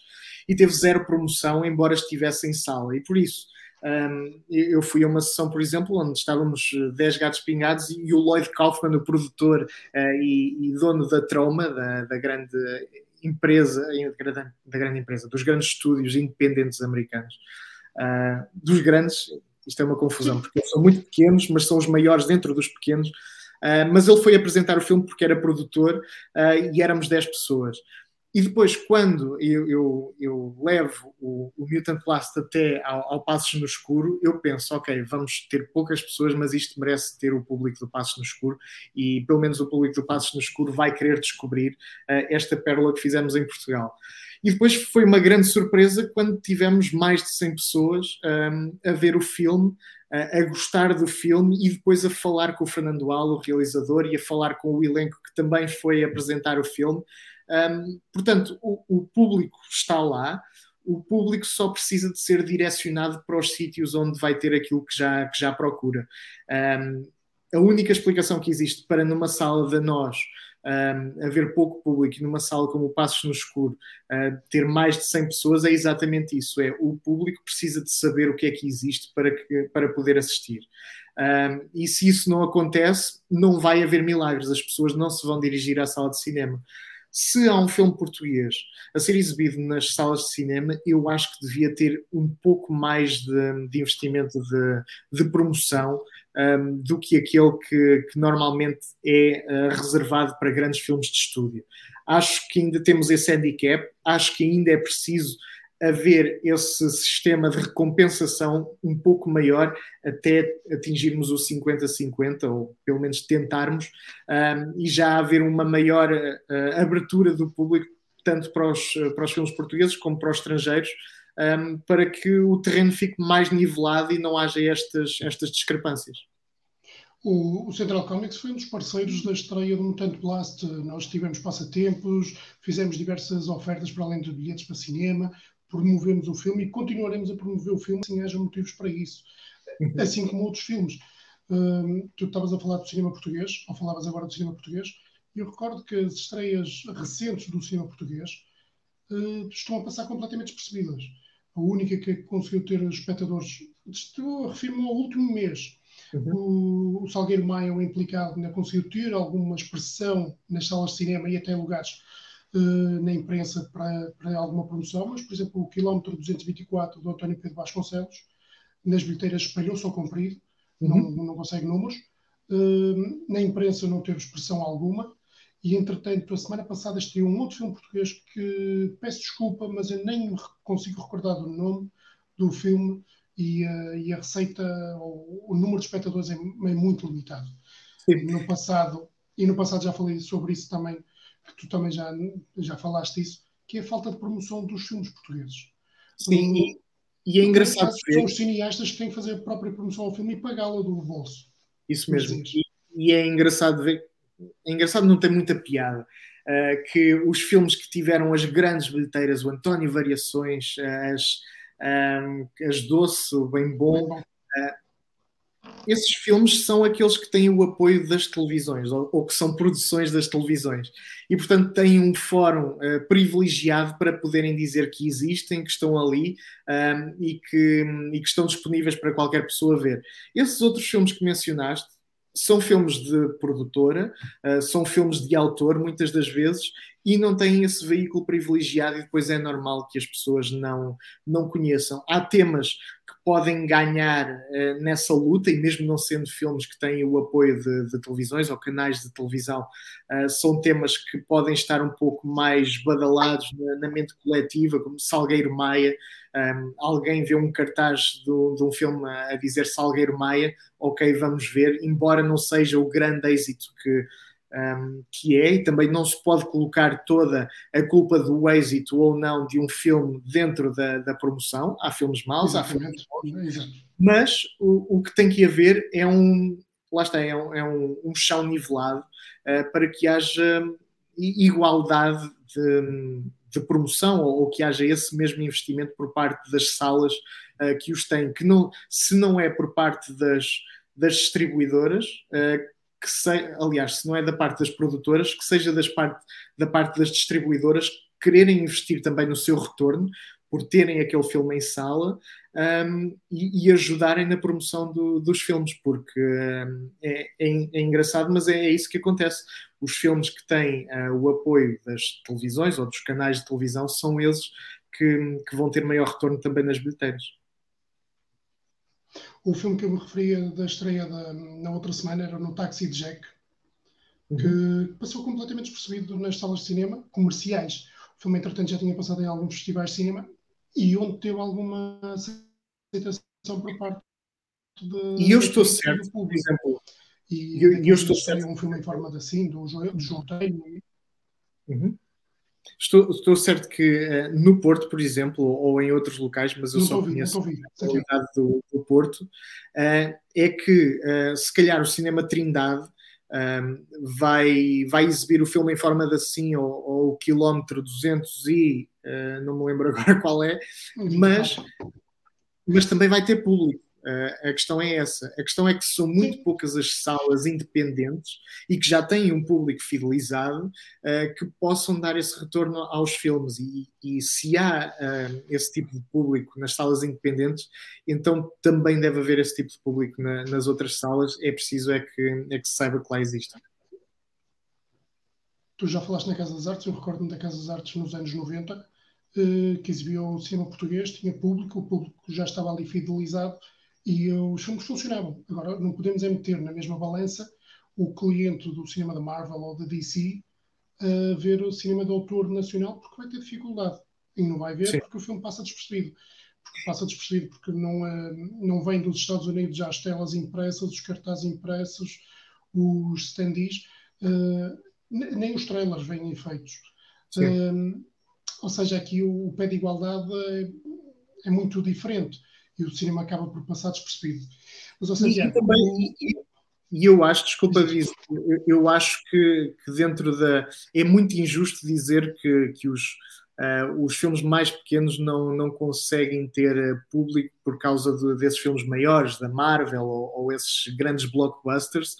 E teve zero promoção, embora estivesse em sala. E por isso, um, eu fui a uma sessão, por exemplo, onde estávamos 10 gatos pingados e o Lloyd Kaufman, o produtor uh, e, e, dono da Troma, da, da grande empresa, da grande empresa, dos grandes estúdios independentes americanos, uh, dos grandes, isto é uma confusão, porque eles são muito pequenos, mas são os maiores dentro dos pequenos. Uh, mas ele foi apresentar o filme porque era produtor uh, e éramos 10 pessoas. E depois, quando eu, eu, eu levo o, o, Mutant Blast até ao, ao, Passos no Escuro, eu penso, ok, vamos ter poucas pessoas, mas isto merece ter o público do Passos no Escuro e pelo menos o público do Passos no Escuro vai querer descobrir uh, esta pérola que fizemos em Portugal. E depois foi uma grande surpresa quando tivemos mais de 100 pessoas um, a ver o filme, a, a gostar do filme e depois a falar com o Fernando Al, o realizador, e a falar com o elenco que também foi apresentar o filme. Um, portanto, o, o, público está lá, o público só precisa de ser direcionado para os sítios onde vai ter aquilo que já, que já procura. Um, a única explicação que existe para numa sala de nós um, haver pouco público e numa sala como o Passos no Escuro uh, ter mais de 100 pessoas é exatamente isso, é o público precisa de saber o que é que existe para, que, para poder assistir. Um, e se isso não acontece, não vai haver milagres, as pessoas não se vão dirigir à sala de cinema se há um filme português a ser exibido nas salas de cinema, eu acho que devia ter um pouco mais de, de investimento de, de promoção um, do que aquele que, que normalmente é uh, reservado para grandes filmes de estúdio. Acho que ainda temos esse handicap, acho que ainda é preciso haver esse sistema de recompensação um pouco maior até atingirmos o 50-50, ou pelo menos tentarmos, um, e já haver uma maior uh, abertura do público, tanto para os, para os filmes portugueses como para os estrangeiros, um, para que o terreno fique mais nivelado e não haja estas, estas discrepâncias. O, o, Central Comics foi um dos parceiros da estreia do Mutant Blast. Nós tivemos passatempos, fizemos diversas ofertas para além de bilhetes para cinema, promovemos o filme e continuaremos a promover o filme se haja motivos para isso. Uhum. Assim como outros filmes. Um, tu estavas a falar do cinema português, ou falavas agora do cinema português, e eu recordo que as estreias recentes do cinema português uh, estão a passar completamente despercebidas. A única que conseguiu ter espectadores, referir-me ao último mês, Uhum. O, o, Salgueiro Maia um implicado na conseguiu ter alguma expressão nas salas de cinema e até lugares uh, na imprensa para, para alguma promoção, mas, por exemplo, o quilómetro 224 do António Pedro Vasconcelos, nas bilheteiras espalhou-se ao comprido, uhum. não, não consegue números. Uh, na imprensa não teve expressão alguma. E, entretanto, a semana passada esteve um outro filme português que peço desculpa, mas eu nem consigo recordar do nome do filme, e, uh, e a receita, o, o, número de espectadores é, é muito limitado. Sim. No passado, e no passado já falei sobre isso também, tu também já, já falaste isso, que é a falta de promoção dos filmes portugueses. Sim, e, e é engraçado. São os cineastas que têm que fazer a própria promoção ao filme e pagá-la do bolso. Isso mesmo. E, e, é engraçado ver. É engraçado, não tem muita piada. Uh, que os filmes que tiveram as grandes bilheteiras, o António Variações, as, um, As Doce, o Bem Bom. Uh, esses filmes são aqueles que têm o apoio das televisões, ou, ou, que são produções das televisões. E, portanto, têm um fórum uh, privilegiado para poderem dizer que existem, que estão ali um, e, que, e que estão disponíveis para qualquer pessoa ver. Esses outros filmes que mencionaste, são filmes de produtora, uh, são filmes de autor, muitas das vezes, e não têm esse veículo privilegiado, e depois é normal que as pessoas não, não conheçam. Há temas podem ganhar uh, nessa luta, e mesmo não sendo filmes que têm o apoio de, de televisões ou canais de televisão, uh, são temas que podem estar um pouco mais badalados na, na mente coletiva, como Salgueiro Maia. Um, alguém vê um cartaz do, de um filme a dizer Salgueiro Maia, ok, vamos ver, embora não seja o grande êxito que um, que é, e também não se pode colocar toda a culpa do êxito ou não de um filme dentro da, da promoção. Há filmes maus, há filmes bons, mas o, o que tem que haver é um, lá está, é um, é um, um chão nivelado uh, para que haja igualdade de, de promoção ou, ou, que haja esse mesmo investimento por parte das salas uh, que os têm, que não, se não é por parte das, das distribuidoras, uh, que se, aliás, se não é da parte das produtoras, que seja das parte, da parte das distribuidoras quererem investir também no seu retorno por terem aquele filme em sala um, e, e, ajudarem na promoção do, dos filmes, porque um, é, é, é, engraçado, mas é, é, isso que acontece. Os filmes que têm uh, o apoio das televisões ou dos canais de televisão são esses que, que vão ter maior retorno também nas bilheteiras. O filme que eu me referia da estreia da, na outra semana era no Taxi de Jack, que uhum. passou completamente despercebido nas salas de cinema comerciais. O filme, entretanto, já tinha passado em alguns festivais de cinema e onde teve alguma aceitação por parte de. E eu estou certo, por exemplo. E eu, eu estou certo. um filme em forma de assim, do João Teio. Uhum. Estou, estou certo que uh, no Porto, por exemplo, ou em outros locais, mas eu não só ouvi, conheço a qualidade do, do, Porto, uh, é que uh, se calhar o Cinema Trindade vai, vai exibir o filme em forma de assim, ou, ou o quilómetro 200 e não me lembro agora qual é, mas, mas também vai ter público. Uh, a questão é essa. A questão é que são muito poucas as salas independentes e que já têm um público fidelizado uh, que possam dar esse retorno aos filmes. E, e se há uh, esse tipo de público nas salas independentes, então também deve haver esse tipo de público na, nas outras salas. É preciso é que, é que se saiba que lá existem. Tu já falaste na Casa das Artes, eu recordo-me da Casa das Artes nos anos 90, que exibiu o cinema português, tinha público, o público já estava ali fidelizado e os filmes funcionavam. Agora, não podemos é meter na mesma balança o cliente do cinema da Marvel ou da DC a ver o cinema de autor nacional porque vai ter dificuldade. E não vai ver Sim. porque o filme passa despercebido. Porque passa despercebido porque não, é, não vem dos Estados Unidos já as telas impressas, os cartazes impressos, os standees, uh, nem os trailers vêm feitos. Uh, ou seja, aqui o, o pé de igualdade é é muito diferente e o cinema acaba por passar despercebido. Mas, ou seja, e, também, e eu acho, desculpa dizer, eu acho que, que, dentro da. É muito injusto dizer que, que os, uh, os filmes mais pequenos não, não conseguem ter eh, público por causa de, desses filmes maiores, da Marvel ou, ou, esses grandes blockbusters,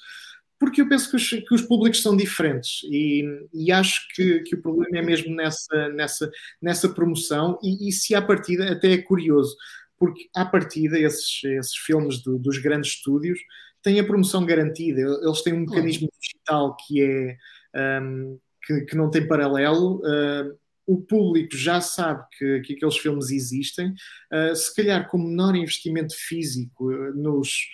porque eu penso que os, que os públicos são diferentes e, e acho que, que, o problema é mesmo nessa, nessa, nessa promoção. E, e se à partida, até é curioso, porque à partida, esses, esses filmes do, dos grandes estúdios têm a promoção garantida, eles têm um mecanismo digital que é. Um, que, que, não tem paralelo, uh, o público já sabe que, que aqueles filmes existem, uh, se calhar com menor investimento físico uh, nos,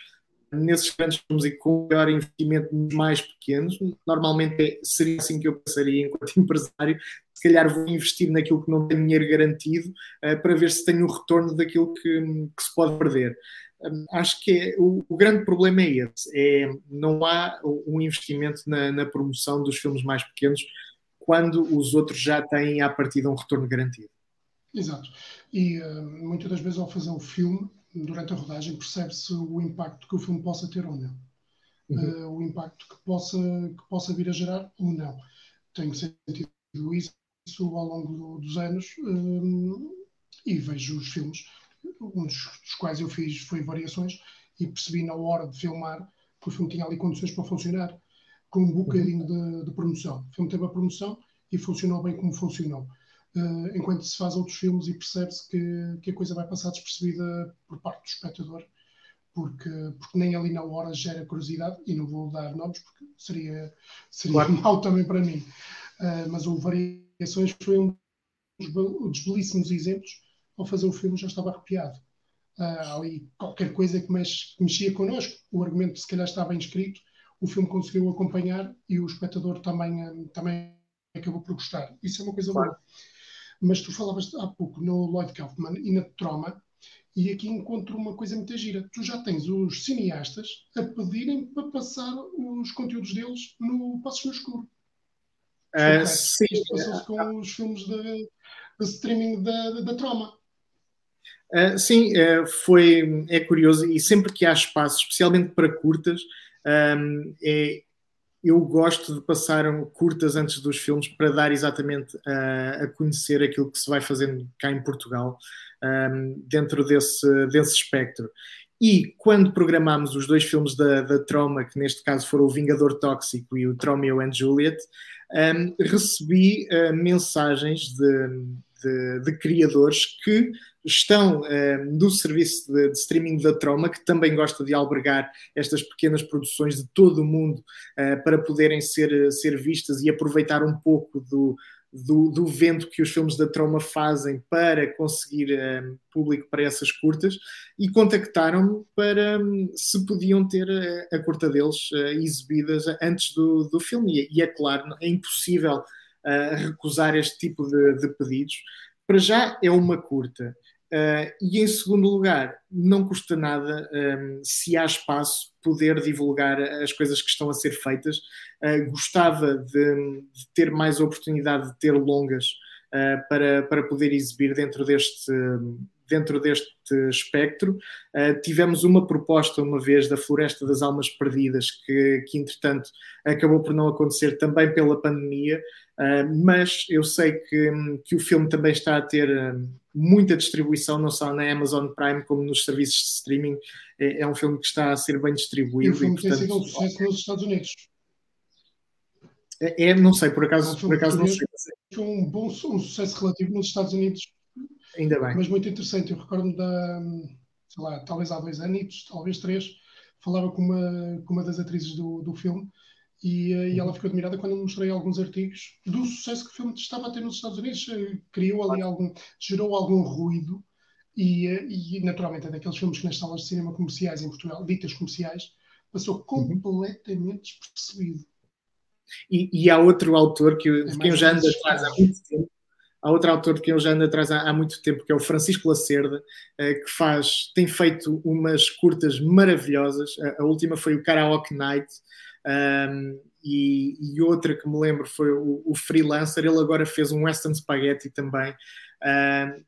nesses grandes filmes e com maior investimento nos mais pequenos, normalmente é, seria assim que eu pensaria enquanto empresário, se calhar vou investir naquilo que não tem dinheiro garantido uh, para ver se tenho o retorno daquilo que, que se pode perder. Um, acho que é, o, o, grande problema é esse, é, não há um investimento na, na promoção dos filmes mais pequenos, quando os outros já têm à partida um retorno garantido. Exato. E uh, muitas das vezes ao fazer o filme, durante a rodagem, percebe-se o impacto que o filme possa ter ou não. Uhum. Uh, o impacto que possa, que possa vir a gerar ou não. Tenho sentido isso ao longo do, dos anos uh, e vejo os filmes, um dos, dos, quais eu fiz foi variações e percebi na hora de filmar que o filme tinha ali condições para funcionar com um bocadinho de, de, promoção. O filme teve a promoção e funcionou bem como funcionou. Uh, enquanto se faz outros filmes e percebe-se que, que a coisa vai passar despercebida por parte do espectador, porque, porque nem ali na hora gera curiosidade, e não vou dar nomes porque seria, seria claro. mau também para mim. Uh, mas o Variações foi um dos belíssimos exemplos. Ao fazer o filme já estava arrepiado. Uh, ali qualquer coisa que, que mexia connosco. O argumento se calhar estava bem escrito, o filme conseguiu acompanhar e o espectador também, eh, também acabou por gostar. Isso é uma coisa claro. boa. Mas tu falavas há pouco no Lloyd Kaufman e na Troma, e aqui encontro uma coisa muito gira. Tu já tens os cineastas a pedirem para passar os conteúdos deles no Passos no Escuro. Uh, sim. Isto com os filmes de, de streaming da, da Troma. Uh, sim, uh, foi, é curioso e sempre que há espaço, especialmente para curtas, um, é, eu gosto de passar curtas antes dos filmes para dar exatamente a, a conhecer aquilo que se vai fazendo cá em Portugal um, dentro desse, desse espectro. E quando programámos os dois filmes da, da Trauma, que neste caso foram o Vingador Tóxico e o Tromeo and Juliet, um, recebi uh, mensagens de, de, de, criadores que estão uh, do serviço de, de, streaming da Troma, que também gosta de albergar estas pequenas produções de todo o mundo uh, para poderem ser, ser vistas e aproveitar um pouco do, do, do vento que os filmes da Troma fazem para conseguir uh, público para essas curtas e contactaram-me para um, se podiam ter a, a curta deles uh, exibidas antes do, do filme. E, e, é claro, é impossível uh, recusar este tipo de, de pedidos. Para já é uma curta. Uh, e em segundo lugar, não custa nada, um, se há espaço, poder divulgar as coisas que estão a ser feitas. Uh, gostava de, de, ter mais oportunidade de ter longas uh, para, para poder exibir dentro deste, dentro deste espectro. tivemos uma proposta uma vez da Floresta das Almas Perdidas, que, que entretanto acabou por não acontecer também pela pandemia, mas eu sei que, que o filme também está a ter muita distribuição, não só na Amazon Prime como nos serviços de streaming. É, é um filme que está a ser bem distribuído. E o filme e, portanto, tem sido um sucesso nos Estados Unidos. É, é não sei, por acaso, é um por acaso não sei. Foi um bom um sucesso relativo nos Estados Unidos. Ainda bem. Mas muito interessante. Eu recordo-me da, sei lá, talvez há dois anos, talvez três, falava com uma, com uma das atrizes do, do filme e, eh, e, ela ficou admirada quando eu mostrei alguns artigos do sucesso que o filme estava a ter nos Estados Unidos. Eh, criou ali algum, gerou algum ruído e, eh, e naturalmente é daqueles filmes que nas salas de cinema comerciais em Portugal, ditas comerciais, passou uhum. completamente despercebido. E, e há outro autor que, é eu já ando atrás há muito tempo, há outro autor de quem eu já ando atrás há, há muito tempo, que é o Francisco Lacerda, que faz, tem feito umas curtas maravilhosas. A, a última foi o Karaoke Night, um, e, e, outra que me lembro foi o, o, Freelancer, ele agora fez um Western Spaghetti também.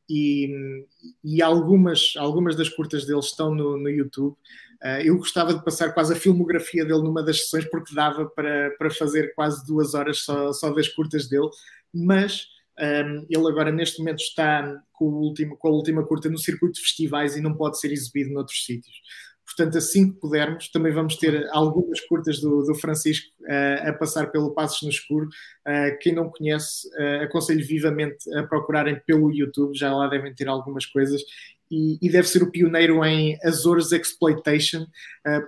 E, e algumas, algumas das curtas dele estão no, no YouTube. Uh, eu gostava de passar quase a filmografia dele numa das sessões, porque dava para, para fazer quase duas horas só, só das curtas dele, mas um, ele agora neste momento está com, último, com, a última curta no circuito de festivais e não pode ser exibido noutros sítios. Portanto, assim que pudermos, também vamos ter algumas curtas do, do Francisco uh, a passar pelo Passos no Escuro. Uh, quem não conhece, uh, aconselho vivamente a procurarem pelo YouTube, já lá devem ter algumas coisas. E, e deve ser o pioneiro em Azores Exploitation,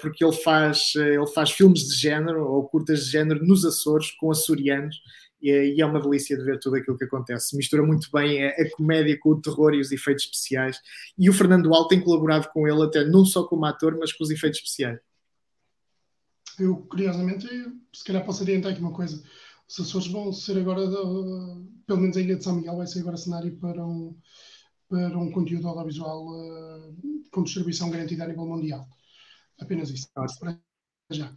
porque ele faz, ele faz filmes de género ou curtas de género nos Açores com açorianos e é uma delícia de ver tudo aquilo que acontece. Mistura muito bem a, comédia com o terror e os efeitos especiais. E o Fernando Alto tem colaborado com ele até não só como ator, mas com os efeitos especiais. Eu, curiosamente, se calhar posso adiantar aqui uma coisa. Os Açores vão ser agora, pelo menos a Ilha de São Miguel, vai ser agora cenário para um, para um conteúdo audiovisual uh, com distribuição garantida a nível mundial. Apenas isso. Para já.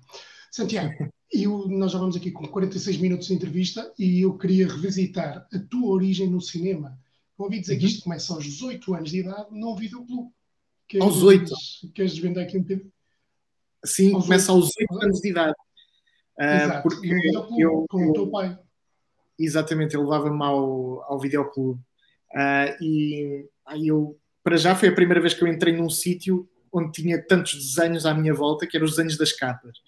Santiago, eu, nós já vamos aqui com 46 minutos de entrevista e eu queria revisitar a tua origem no cinema. ouvi dizer que isto começa aos 18 anos de idade num videoclube. Queres, aos 8. Queres desvendar aqui um bocadinho? Sim, aos começa 8. aos 8 anos de idade. Uh, Exato, porque videoclube, eu, com eu, o teu pai. Exatamente, ele levava-me ao, ao videoclube. Uh, e aí eu, para já, foi a primeira vez que eu entrei num sítio onde tinha tantos desenhos à minha volta, que eram os desenhos das capas.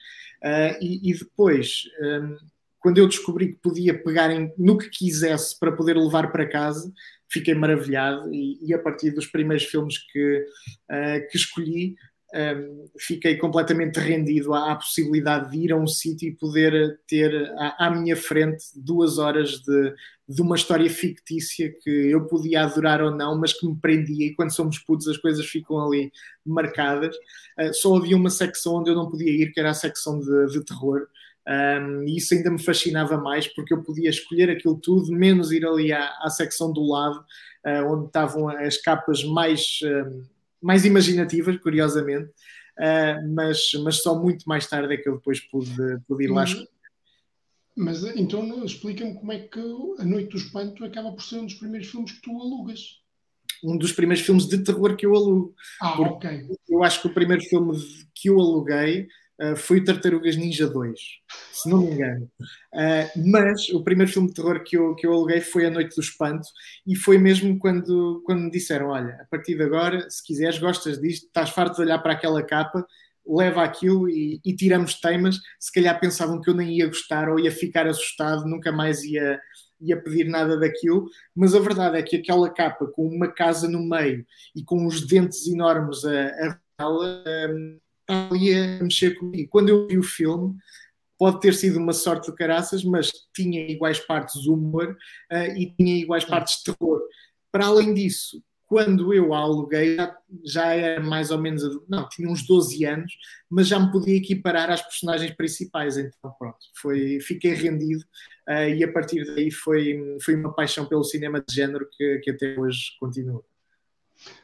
Uh, e, e, depois, um, quando eu descobri que podia pegar em, no que quisesse para poder levar para casa, fiquei maravilhado. E, e a partir dos primeiros filmes que, uh, que escolhi, um, fiquei completamente rendido à, à, possibilidade de ir a um sítio e poder ter à, à, minha frente duas horas de, de uma história fictícia que eu podia adorar ou não, mas que me prendia. E quando somos putos, as coisas ficam ali marcadas. Uh, só havia uma secção onde eu não podia ir, que era a secção de, de terror. Um, e isso ainda me fascinava mais porque eu podia escolher aquilo tudo, menos ir ali à, à secção do lado, uh, onde estavam as capas mais. Um, mais imaginativas, curiosamente, uh, mas, mas só muito mais tarde é que eu depois pude, pude ir lá. Mas então explica-me como é que A Noite do Espanto acaba por ser um dos primeiros filmes que tu alugas. Um dos primeiros filmes de terror que eu alugo. Ah, ok. Eu acho que o primeiro filme que eu aluguei uh, foi o Tartarugas Ninja 2, se não me engano. Uh, mas o primeiro filme de terror que eu, que eu aluguei foi A Noite do Espanto e foi mesmo quando, quando me disseram: Olha, a partir de agora, se quiseres, gostas disto, estás farto de olhar para aquela capa, leva aquilo e, e tiramos temas. Se calhar pensavam que eu nem ia gostar ou ia ficar assustado, nunca mais ia ia pedir nada daquilo, mas a verdade é que aquela capa com uma casa no meio e com os dentes enormes a, a um, ali a mexer comigo. Quando eu vi o filme, pode ter sido uma sorte de caraças, mas tinha iguais partes humor uh, e tinha iguais partes terror. Para além disso, quando eu a aluguei, já, já era mais ou menos, não, tinha uns 12 anos, mas já me podia equiparar às personagens principais, então pronto, foi, fiquei rendido uh, e a partir daí foi, foi uma paixão pelo cinema de género que, que até hoje continua.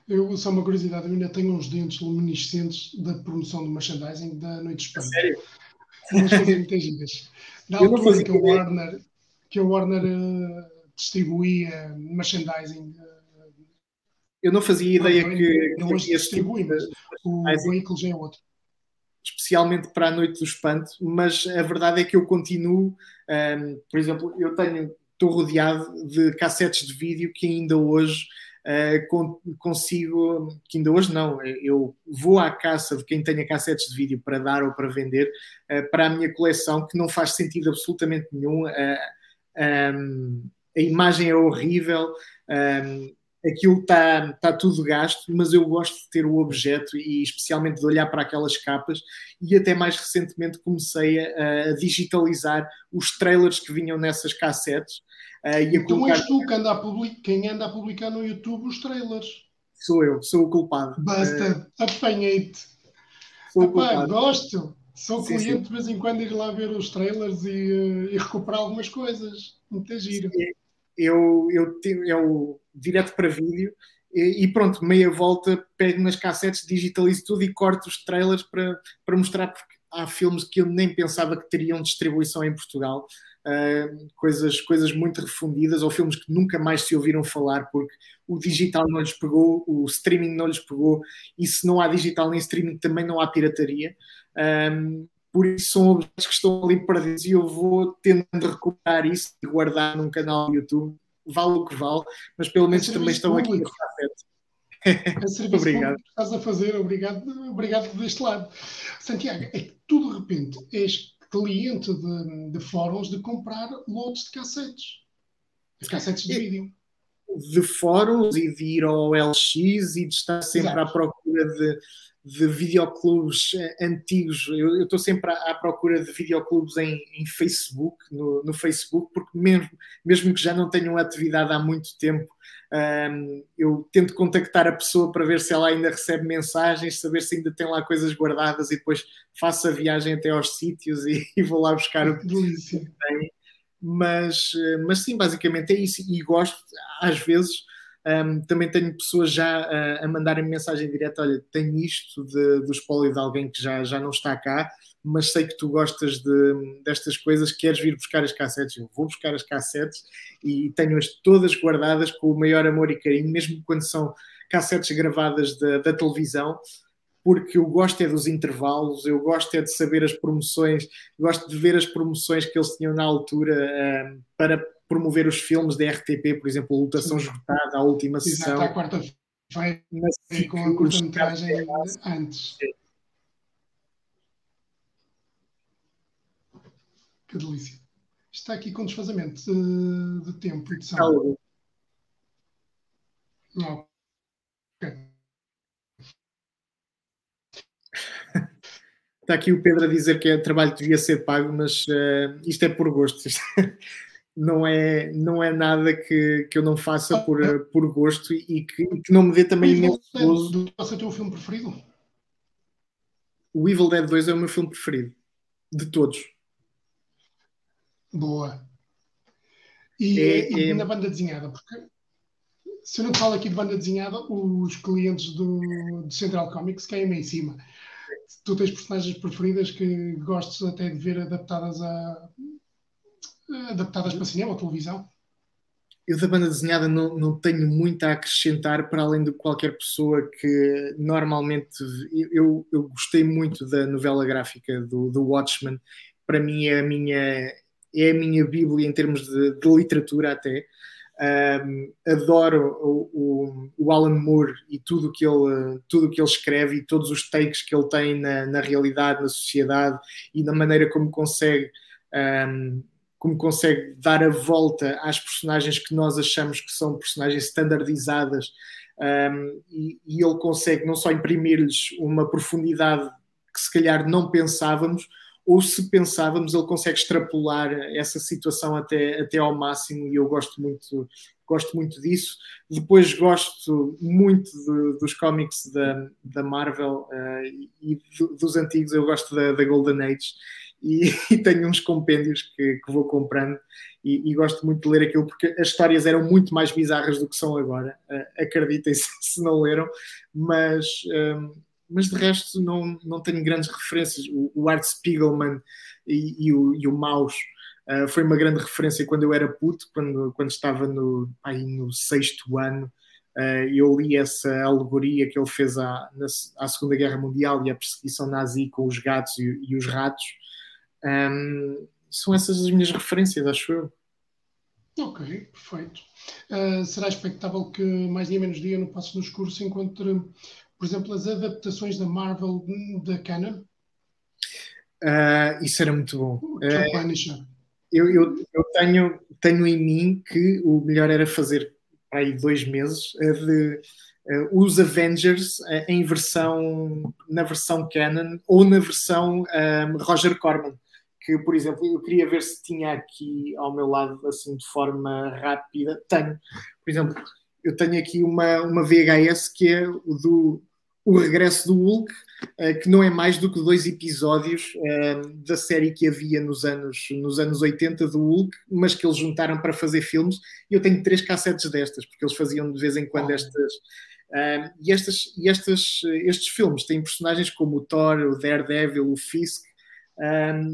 Eu, só uma curiosidade, eu ainda tenho uns dentes luminescentes da promoção do merchandising da Noite Espanha. Sério? Umas coisas muito. Na altura que a Warner, que a Warner uh, distribuía merchandising. Uh, eu não fazia ideia não, que. Não hoje distribui, mas o veículo já é outro. Especialmente para a Noite do Espanto, mas a verdade é que eu continuo. Um, ehm, por exemplo, eu tenho. Estou rodeado de cassetes de vídeo que ainda hoje consigo, que ainda hoje não, eu vou à caça de quem tenha cassetes de vídeo para dar ou para vender uh, para a minha coleção, que não faz sentido absolutamente nenhum. Um, a imagem é horrível, um, aquilo está tá tudo gasto, mas eu gosto de ter o objeto e especialmente de olhar para aquelas capas e até mais recentemente comecei a, a digitalizar os trailers que vinham nessas cassetes Uh, então colocar... és tu que anda a publicar, quem anda a publicar no YouTube os trailers. Sou eu, sou o culpado. Basta, uh... apanhei-te. gosto. Sou sim, cliente sim. de vez em quando ir lá ver os trailers e, uh, e recuperar algumas coisas. Muito giro. Eu, eu, eu, eu direto para vídeo e, e, pronto, meia volta, pego nas cassetes, digitalizo tudo e corto os trailers para, para mostrar porque há filmes que eu nem pensava que teriam distribuição em Portugal uh, coisas, coisas muito refundidas ou filmes que nunca mais se ouviram falar porque o digital não lhes pegou, o streaming não lhes pegou, e se não há digital nem streaming também não há pirataria. Um, por isso são objetos que estão ali perdidos e eu vou tentando recuperar isso e guardar num canal do YouTube, vale o que vale, mas pelo menos também estão aqui. serviço obrigado. que estás a fazer, obrigado, obrigado deste lado. Santiago, é que tu de repente és cliente de, de fóruns de comprar lotes de cassetes, de cassetes de vídeo de fóruns e de ir ao LX e de estar sempre Exato. à procura de, de videoclubes eh, antigos. Eu estou sempre à, à, procura de videoclubes em, em Facebook, no, no, Facebook, porque mesmo, mesmo que já não tenham atividade há muito tempo, um, eu tento contactar a pessoa para ver se ela ainda recebe mensagens, saber se ainda tem lá coisas guardadas e depois faço a viagem até aos sítios e, e vou lá buscar o que tem mas, eh, mas sim, basicamente é isso. E gosto, às vezes, um, também tenho pessoas já a, a mandarem mensagem direta: olha, tenho isto de, do espólio de alguém que já, já não está cá, mas sei que tu gostas de, destas coisas, queres vir buscar as cassetes? Eu vou buscar as cassetes e tenho-as todas guardadas com o maior amor e carinho, mesmo quando são cassetes gravadas da, da televisão porque eu gosto é dos intervalos, eu gosto é de saber as promoções, gosto de ver as promoções que eles tinham na altura uh, para promover os filmes da RTP, por exemplo, a Lutação Esgotada, a última Exato, sessão. à quarta-feira, com a curta-metragem antes. Que delícia. Está aqui com desfazamento de, de tempo e de som. Não. Ok. Está aqui o Pedro a dizer que é trabalho que devia ser pago, mas uh, isto é por gosto. não, é, não é nada que, que eu não faça por, uh, por gosto e que, que não me dê também imenso gozo. Qual é o teu filme preferido? O Evil Dead 2 é o meu filme preferido. De todos. Boa. E, é, e é... na banda desenhada? Porque se eu não falo aqui de banda desenhada, os clientes do, do Central Comics caem em cima tu tens personagens preferidas que gostes até de ver adaptadas a adaptadas para cinema ou televisão? Eu da banda desenhada não, não tenho muito a acrescentar para além de qualquer pessoa que normalmente eu, eu gostei muito da novela gráfica do, do Watchmen para mim é a minha é a minha bíblia em termos de, de literatura até um, adoro o, o, o, Alan Moore e tudo que ele tudo que ele escreve e todos os takes que ele tem na, na realidade, na sociedade e na maneira como consegue um, como consegue dar a volta às personagens que nós achamos que são personagens standardizadas um, e, e, ele consegue não só imprimir-lhes uma profundidade que se calhar não pensávamos, ou se pensávamos, ele consegue extrapolar essa situação até, até ao máximo e eu gosto muito, gosto muito disso. Depois gosto muito de, dos cómics da, da Marvel uh, e dos antigos, eu gosto da, da Golden Age e, e, tenho uns compêndios que, que vou comprando e, e, gosto muito de ler aquilo porque as histórias eram muito mais bizarras do que são agora, uh, acreditem se, se não leram, mas. Um, mas de resto não, não tenho grandes referências. O, o Art Spiegelman e, e, o, e o Maus uh, foi uma grande referência quando eu era puto, quando, quando estava no, aí no sexto ano. Uh, eu li essa alegoria que ele fez à, na, à Segunda Guerra Mundial e a perseguição nazi com os gatos e, e os ratos. Um, são essas as minhas referências, acho eu. Ok, perfeito. Uh, será expectável que mais dia menos dia no Passo no Escuro se encontre por exemplo, as adaptações da Marvel da Canon? Uh, isso era muito bom. Uh, eu, eu, eu, tenho, tenho em mim que o melhor era fazer aí dois meses de uh, os Avengers uh, em versão na versão Canon ou na versão um, Roger Corman que por exemplo eu queria ver se tinha aqui ao meu lado assim de forma rápida tenho por exemplo eu tenho aqui uma, uma VHS que é o do o regresso do Hulk, uh, que não é mais do que dois episódios uh, da série que havia nos anos, nos anos 80 do Hulk, mas que eles juntaram para fazer filmes. E eu tenho três cassetes destas, porque eles faziam de vez em quando estas. Uh, e estas, e estas, estes filmes têm personagens como o Thor, o Daredevil, o Fisk,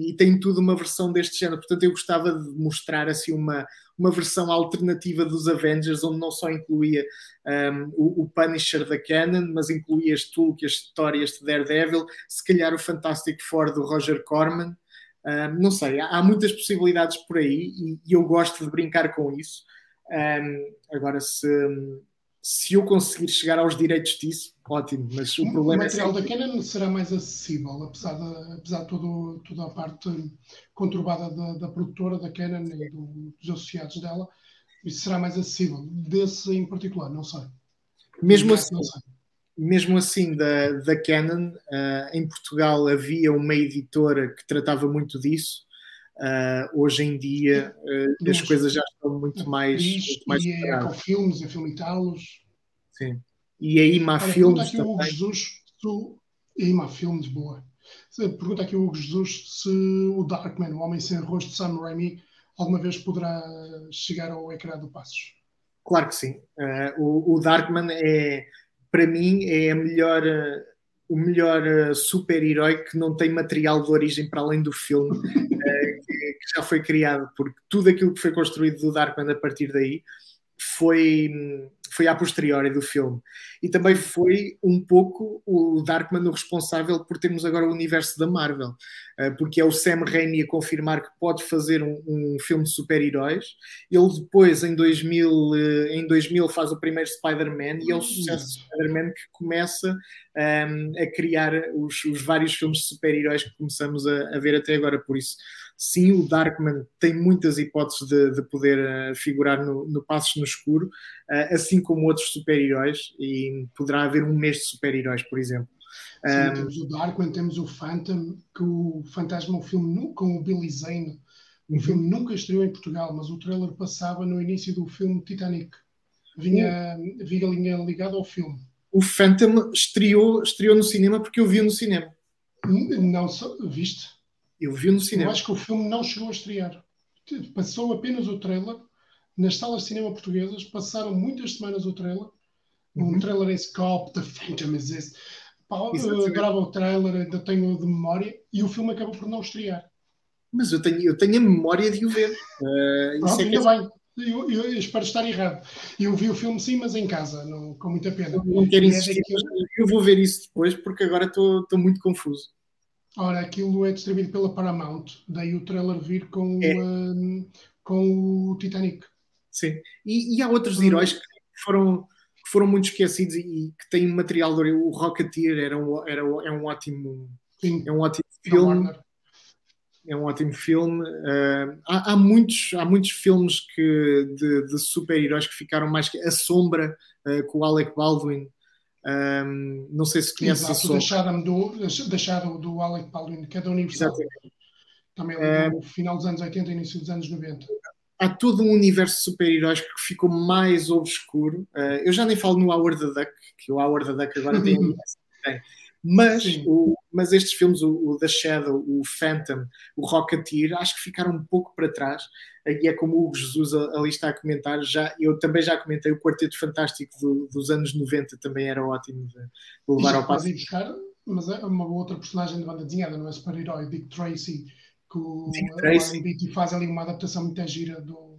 e tem tudo uma versão deste género. Portanto, eu gostava de mostrar assim uma, uma versão alternativa dos Avengers, onde não só incluía um, o, o, Punisher da Canon, mas incluía este Hulk, este história, este Daredevil, se calhar o Fantastic Four do Roger Corman. Um, não sei, há, há, muitas possibilidades por aí e, e, eu gosto de brincar com isso. agora, se, se eu conseguir chegar aos direitos disso, ótimo, mas o problema o material é da Canon será mais acessível, apesar de, apesar de todo, toda a parte conturbada da, da produtora, da Canon e do, dos associados dela, isso será mais acessível. Desse em particular, não sei. Mesmo assim, mesmo assim da, da Canon, uh, em Portugal havia uma editora que tratava muito disso. Uh, hoje em dia uh, as coisas já estão muito mais. Muito mais e é com filmes, é filmitalos. Sim. E aí Má Filmes. Aqui o Hugo Jesus, tu... E Má Filmes, boa. Pergunta aqui o Hugo Jesus se o Darkman, o Homem Sem Rosto de Sam Raimi, alguma vez poderá chegar ao ecrã do Passos. Claro que sim. Uh, o, o, Darkman é, para mim, é a melhor, o melhor uh, super-herói que não tem material de origem para além do filme que, que, já foi criado, porque tudo aquilo que foi construído do Darkman a partir daí foi, foi a posteriori do filme. E também foi um pouco o Darkman o responsável por termos agora o universo da Marvel, eh, porque é o Sam Raimi a confirmar que pode fazer um, um filme de super-heróis. Ele depois, em 2000, eh, em 2000 faz o primeiro Spider-Man e é o sucesso de Spider-Man que começa um, ehm, a criar os, os, vários filmes de super-heróis que começamos a, a ver até agora. Por isso, sim, o Darkman tem muitas hipóteses de, de poder uh, figurar no, no Passos no Escuro, uh, assim como outros super-heróis, e poderá haver um mês de super-heróis, por exemplo. Sim, um, temos o Darkman, temos o Phantom, que o Fantasma é um filme com o Billy Zane. O uhum. filme nunca estreou em Portugal, mas o trailer passava no início do filme Titanic. Vinha, uhum. vinha ligado ao filme. O Phantom estreou, estreou no cinema porque eu vi no cinema. Não, viste? Eu vi no cinema. Eu acho que o filme não chegou a estrear. Passou apenas o trailer. Nas salas de cinema portuguesas passaram muitas semanas o trailer. Uhum. Um trailer em scope, The Phantom is this. Pá, eu adorava o trailer, ainda tenho de memória. E o filme acabou por não estrear. Mas eu tenho, eu tenho a memória de o ver. Uh, Pronto, é ainda é... bem. Eu, eu, eu, espero estar errado. Eu vi o filme sim, mas em casa, não, com muita pena. Eu não quero insistir, é eu vou ver isso depois porque agora estou muito confuso. Ora, aquilo é distribuído pela Paramount, daí o trailer vir com, é. um, com o Titanic. Sim, e, e há outros hum. heróis que foram, que foram muito esquecidos e, que têm material. O Rocketeer era um, era, é um ótimo, Sim. é um ótimo filme. É um ótimo filme. Uh, há, há, muitos, há muitos filmes que, de, de super-heróis que ficaram mais. A Sombra, uh, com o Alec Baldwin, um, não sei se conheces Exato, a deixaram do, deixaram do Alec Baldwin, que é da Universal. Exatamente. Também é no final dos anos 80 e início dos anos 90. Há todo um universo de super-heróis que ficou mais obscuro. Uh, eu já nem falo no Howard the Duck, que o Howard the Duck agora tem. tem. Mas, o, mas estes filmes, o, o, The Shadow, o Phantom, o Rocketeer, acho que ficaram um pouco para trás. E é como o Jesus ali está a comentar. Já, eu também já comentei o Quarteto Fantástico do, dos anos 90, também era ótimo de, de levar ao passo. Buscar, mas é uma outra personagem de banda desenhada, não é super-herói, Dick Tracy, que o Dick faz ali uma adaptação muito gira do,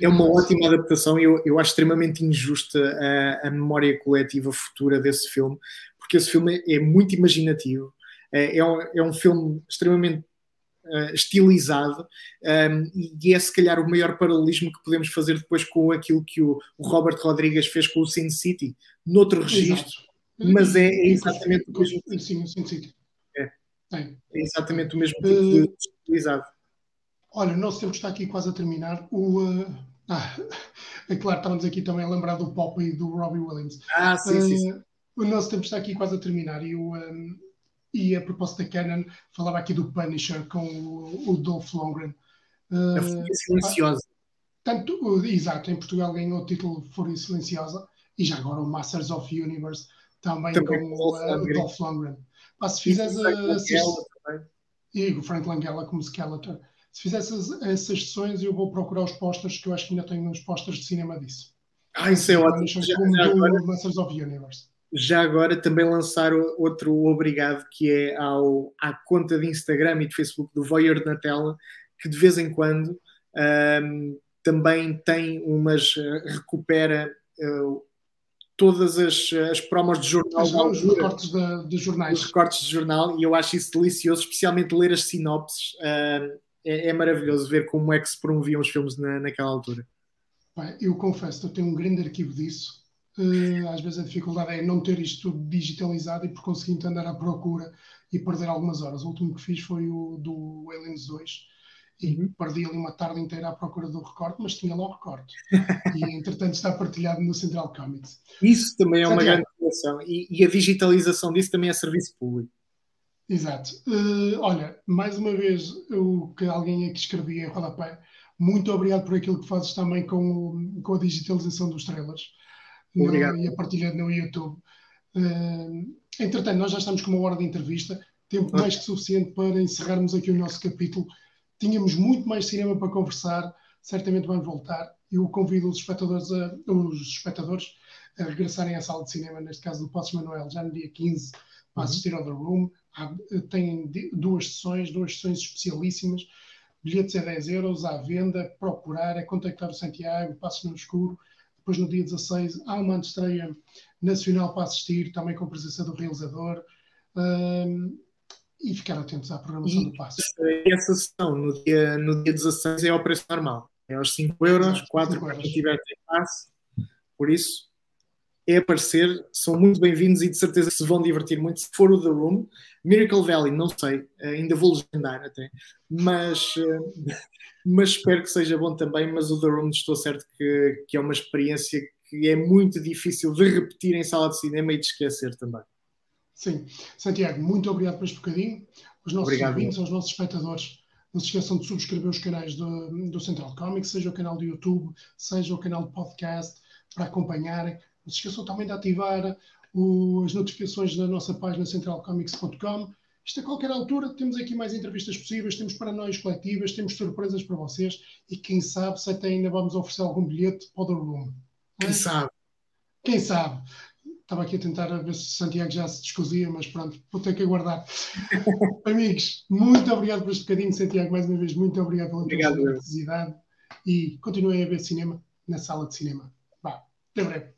é uma ótima adaptação e eu, eu acho extremamente injusta a, a, memória coletiva futura desse filme, porque esse filme é, muito imaginativo, é, é, um, é um filme extremamente uh, estilizado um, ehm, e é se calhar o maior paralelismo que podemos fazer depois com aquilo que o, o Robert Rodrigues fez com o Sin City, noutro registro, Exato. mas é, é exatamente o mesmo. Sim, o Sin City. É, é exatamente o mesmo tipo uh, de estilizado. Olha, o nosso tempo está aqui quase a terminar. O, uh, ah, é claro, estamos aqui também a lembrar do Pop e do Robbie Williams. Ah, sim, uh, sim, sim. O nosso tempo está aqui quase a terminar e, o, um, e a propósito da Canon, falava aqui do Punisher com o, o Dolph Lundgren. Uh, a Fúria Silenciosa. Tanto, exato, em Portugal ganhou o título Fúria Silenciosa e já agora o Masters of the Universe também, também com o, uh, Dolph Lundgren. Mas se fizeres a. E o Frank Langella como Skeletor se fizer essas, sessões, eu vou procurar os posters, que eu acho que ainda tenho uns posters de cinema disso. Ah, isso é ótimo. Masters of the Universe. já agora também lançar outro obrigado que é ao, à conta de Instagram e de Facebook do Voyeur na tela, que de vez em quando um, também tem umas recupera uh, todas as, as promos de jornal. Os, os recortes de, de, jornais. Os recortes de jornal, e eu acho isso delicioso, especialmente ler as sinopses. Uh, é, é, maravilhoso ver como é que se promoviam os filmes na, naquela altura. eu confesso eu tenho um grande arquivo disso. Uh, às vezes a dificuldade é não ter isto tudo digitalizado e por conseguinte andar à procura e perder algumas horas. O último que fiz foi o do Aliens 2 e uhum. perdi ali uma tarde inteira à procura do recorte, mas tinha lá o recorte. e entretanto está partilhado no Central Comics. Isso também é uma grande relação e, e, a digitalização disso também é serviço público. Exato. Uh, olha, mais uma vez o que alguém aqui escrevia em rodapé, muito obrigado por aquilo que fazes também com, com a digitalização dos trailers no, e a partilha no YouTube. Uh, entretanto, nós já estamos com uma hora de entrevista, tempo mais que suficiente para encerrarmos aqui o nosso capítulo tínhamos muito mais cinema para conversar, certamente vamos voltar. Eu convido os espectadores a, os espectadores a regressarem à sala de cinema, neste caso do Passos Manuel, já no dia 15, para uhum. assistir ao The Room. Há, tem duas sessões, duas sessões especialíssimas. Bilhetes a 10 euros, à venda, procurar, é contactar o Santiago, Passos no Escuro. Depois, no dia 16, há uma estreia nacional para assistir, também com a presença do realizador. Um, e ficar atentos à programação e do passe. Essa sessão no dia, no dia 16 é ao preço normal. É aos 5 euros, 4 para quem tiver passe. Por isso, é aparecer, são muito bem-vindos e de certeza se vão divertir muito. Se for o The Room, Miracle Valley, não sei, ainda vou legendar até, mas, eh, mas espero que seja bom também. Mas o The Room, estou certo que, que é uma experiência que é muito difícil de repetir em sala de cinema e de esquecer também. Sim. Santiago, muito obrigado por este bocadinho. Os nossos obrigado, ouvintes, aos nossos espectadores, não se esqueçam de subscrever os canais do, do Central Comics, seja o canal do YouTube, seja o canal de podcast, para acompanharem. Não se esqueçam também de ativar o, as notificações na nossa página centralcomics.com. Isto a qualquer altura, temos aqui mais entrevistas possíveis, temos paranoias coletivas, temos surpresas para vocês e quem sabe se até ainda vamos oferecer algum bilhete para o Room. Quem é? sabe? Quem sabe? Estava aqui a tentar ver se Santiago já se descosia, mas pronto, vou ter que aguardar. Amigos, muito obrigado por este bocadinho, Santiago, mais uma vez, muito obrigado pela tua generosidade e continuem a ver cinema na sala de cinema. Vá, até breve.